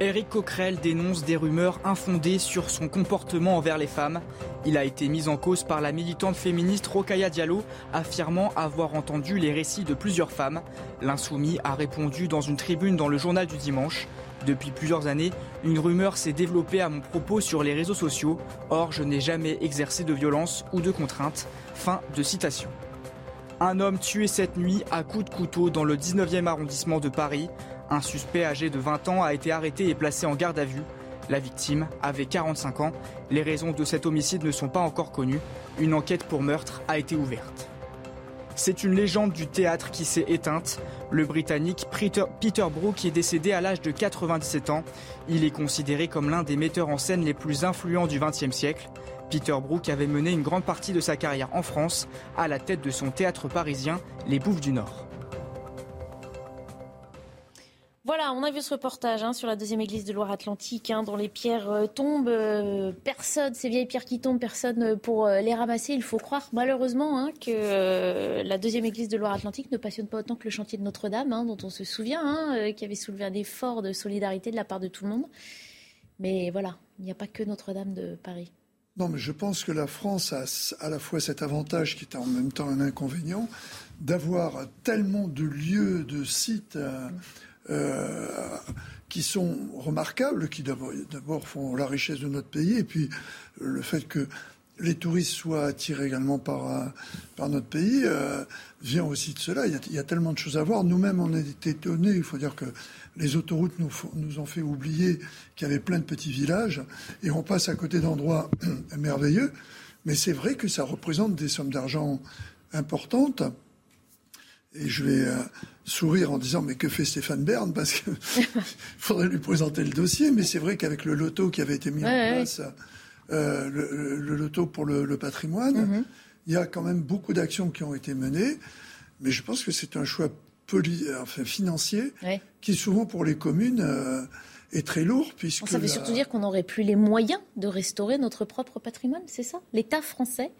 Éric Coquerel dénonce des rumeurs infondées sur son comportement envers les femmes. Il a été mis en cause par la militante féministe Rokaya Diallo, affirmant avoir entendu les récits de plusieurs femmes. L'insoumis a répondu dans une tribune dans le journal du dimanche. Depuis plusieurs années, une rumeur s'est développée à mon propos sur les réseaux sociaux. Or, je n'ai jamais exercé de violence ou de contrainte. Fin de citation. Un homme tué cette nuit à coups de couteau dans le 19e arrondissement de Paris. Un suspect âgé de 20 ans a été arrêté et placé en garde à vue. La victime avait 45 ans. Les raisons de cet homicide ne sont pas encore connues. Une enquête pour meurtre a été ouverte. C'est une légende du théâtre qui s'est éteinte. Le Britannique Peter, Brook est décédé à l'âge de 97 ans. Il est considéré comme l'un des metteurs en scène les plus influents du XXe siècle. Peter Brook avait mené une grande partie de sa carrière en France, à la tête de son théâtre parisien, Les Bouffes du Nord. Voilà, on a vu ce reportage hein, sur la deuxième église de Loire-Atlantique, hein, dont les pierres euh, tombent. euh, personne, ces vieilles pierres qui tombent, personne euh, pour euh, les ramasser. Il faut croire malheureusement hein, que la deuxième église de Loire-Atlantique ne passionne pas autant que le chantier de Notre-Dame, dont on se souvient, qui avait soulevé un effort de solidarité de la part de tout le monde. Mais voilà, il n'y a pas que Notre-Dame de Paris. Non, mais je pense que la France a à la fois cet avantage qui est en même temps un inconvénient d'avoir tellement de lieux, de sites euh, euh, qui sont remarquables, qui d'abord font la richesse de notre pays, et puis le fait que les touristes soient attirés également par, euh, par notre pays euh, vient aussi de cela. Il y, a, tellement de choses à voir. Nous-mêmes, on été étonnés. Il faut dire que les autoroutes nous ont fait oublier qu'il y avait plein de petits villages et on passe à côté d'endroits merveilleux. Mais c'est vrai que ça représente des sommes d'argent importantes. Et je vais euh, sourire en disant mais que fait Stéphane Bern? Parce qu'il faudrait lui présenter le dossier. Mais c'est vrai qu'avec le loto qui avait été mis Ouais, en ouais, place, euh, le, loto pour le, le patrimoine, il y a quand même beaucoup d'actions qui ont été menées, mais je pense que c'est un choix enfin, financier qui souvent pour les communes euh, est très lourd. Puisque ça veut surtout dire qu'on n'aurait plus les moyens de restaurer notre propre patrimoine, c'est ça? L'État français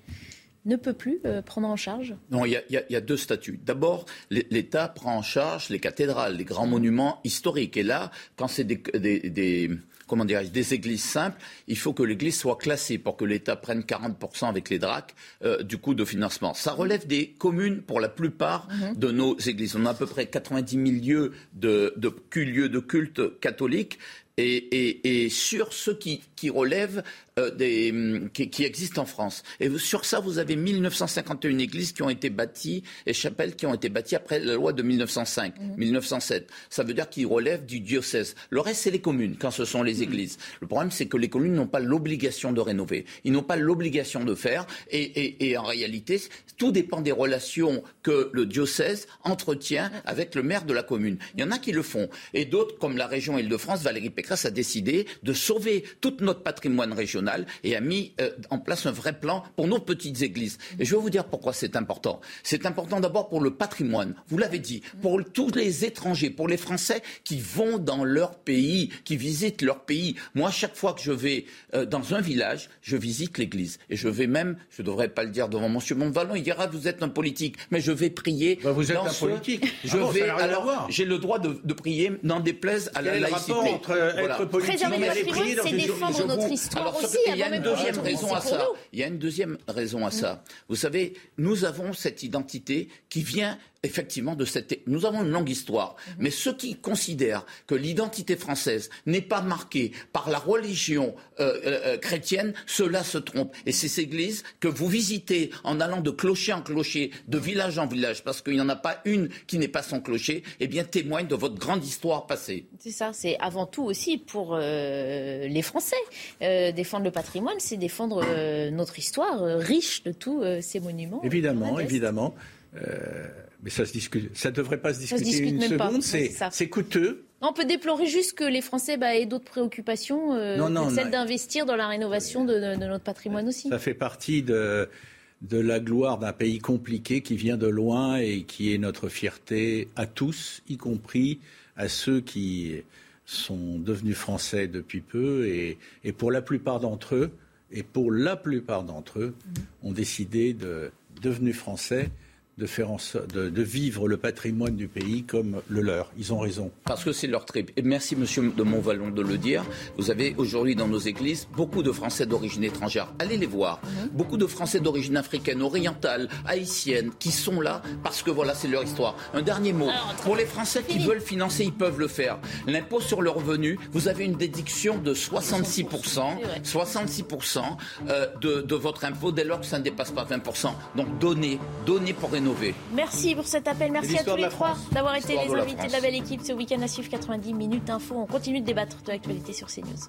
ne peut plus euh, prendre en charge Non, il y, a deux statuts. D'abord, l'État prend en charge les cathédrales, les grands monuments historiques. Et là, quand c'est des, des comment dirais des églises simples, il faut que l'église soit classée pour que l'État prenne 40% avec les DRAC euh, du coût de financement. Ça relève des communes pour la plupart mhm. de nos églises. On a à peu près 90 000 lieux de, de, lieux de culte catholiques et, et, et, sur ceux qui, qui relèvent euh, des, hum, qui, qui, existent en France. Et sur ça, vous avez 1951 églises qui ont été bâties et chapelles qui ont été bâties après la loi de 1905, 1907. Mhm. Ça veut dire qu'ils relèvent du diocèse. Le reste, c'est les communes quand ce sont les mhm. églises. Le problème, c'est que les communes n'ont pas l'obligation de rénover. Ils n'ont pas l'obligation de faire. Et, et, et, en réalité, tout dépend des relations que le diocèse entretient avec le maire de la commune. Il y en a qui le font. Et d'autres, comme la région Île-de-France, Valérie Pécresse a décidé de sauver tout notre patrimoine régional et a mis euh, en place un vrai plan pour nos petites églises. Et je vais vous dire pourquoi c'est important. C'est important d'abord pour le patrimoine. Vous l'avez dit, pour tous les étrangers, pour les Français qui vont dans leur pays, qui visitent leur pays. Moi, chaque fois que je vais euh, dans un village, je visite l'église. Et je vais même, je ne devrais pas le dire devant Monsieur Montvalon, il dira vous êtes un politique, mais je vais prier. Bah, vous êtes un politique. Je ah vais alors j'ai le droit de, de prier, n'en déplaise à la laïcité. Entre être politique et c'est défendre notre histoire aussi. Il y a une deuxième raison à ça. Il y a une deuxième raison à ça. Vous savez, nous avons cette identité qui vient effectivement de cette. Nous avons une longue histoire, mhm. mais ceux qui considèrent que l'identité française n'est pas marquée par la religion euh, euh, euh, chrétienne, ceux-là se trompent. Et ces églises que vous visitez en allant de clocher en clocher, de village en village, parce qu'il n'y en a pas une qui n'est pas son clocher, eh bien témoignent de votre grande histoire passée. C'est ça. C'est avant tout aussi pour les Français défendre le patrimoine, c'est défendre notre histoire riche de tous ces monuments. Évidemment, évidemment. Mais ça se discute. Ça devrait pas se discuter une seconde. C'est coûteux. On peut déplorer juste que les Français bah, aient d'autres préoccupations euh, que celle d'investir dans la rénovation de, notre patrimoine aussi. Ça fait partie de, de la gloire d'un pays compliqué qui vient de loin et qui est notre fierté à tous, y compris à ceux qui sont devenus français depuis peu et, et pour la plupart d'entre eux, et pour la plupart d'entre eux, mmh. ont décidé de devenus français de, faire en de, de, vivre le patrimoine du pays comme le leur. Ils ont raison. Parce que c'est leur trip. Et merci, monsieur de Montvalon, de le dire. Vous avez aujourd'hui dans nos églises beaucoup de Français d'origine étrangère. Allez les voir. Mhm. Beaucoup de Français d'origine africaine, orientale, haïtienne, qui sont là parce que voilà, c'est leur histoire. Un dernier mot. Pour les Français qui veulent financer, ils peuvent le faire. L'impôt sur le revenu, vous avez une déduction de 66%, 66% euh, de, de votre impôt dès lors que ça ne dépasse pas 20%. Donc donnez, donnez pour Merci pour cet appel. Merci à tous les trois d'avoir été les invités de la belle équipe ce week-end à suivre 90 minutes info. On continue de débattre de l'actualité sur CNews.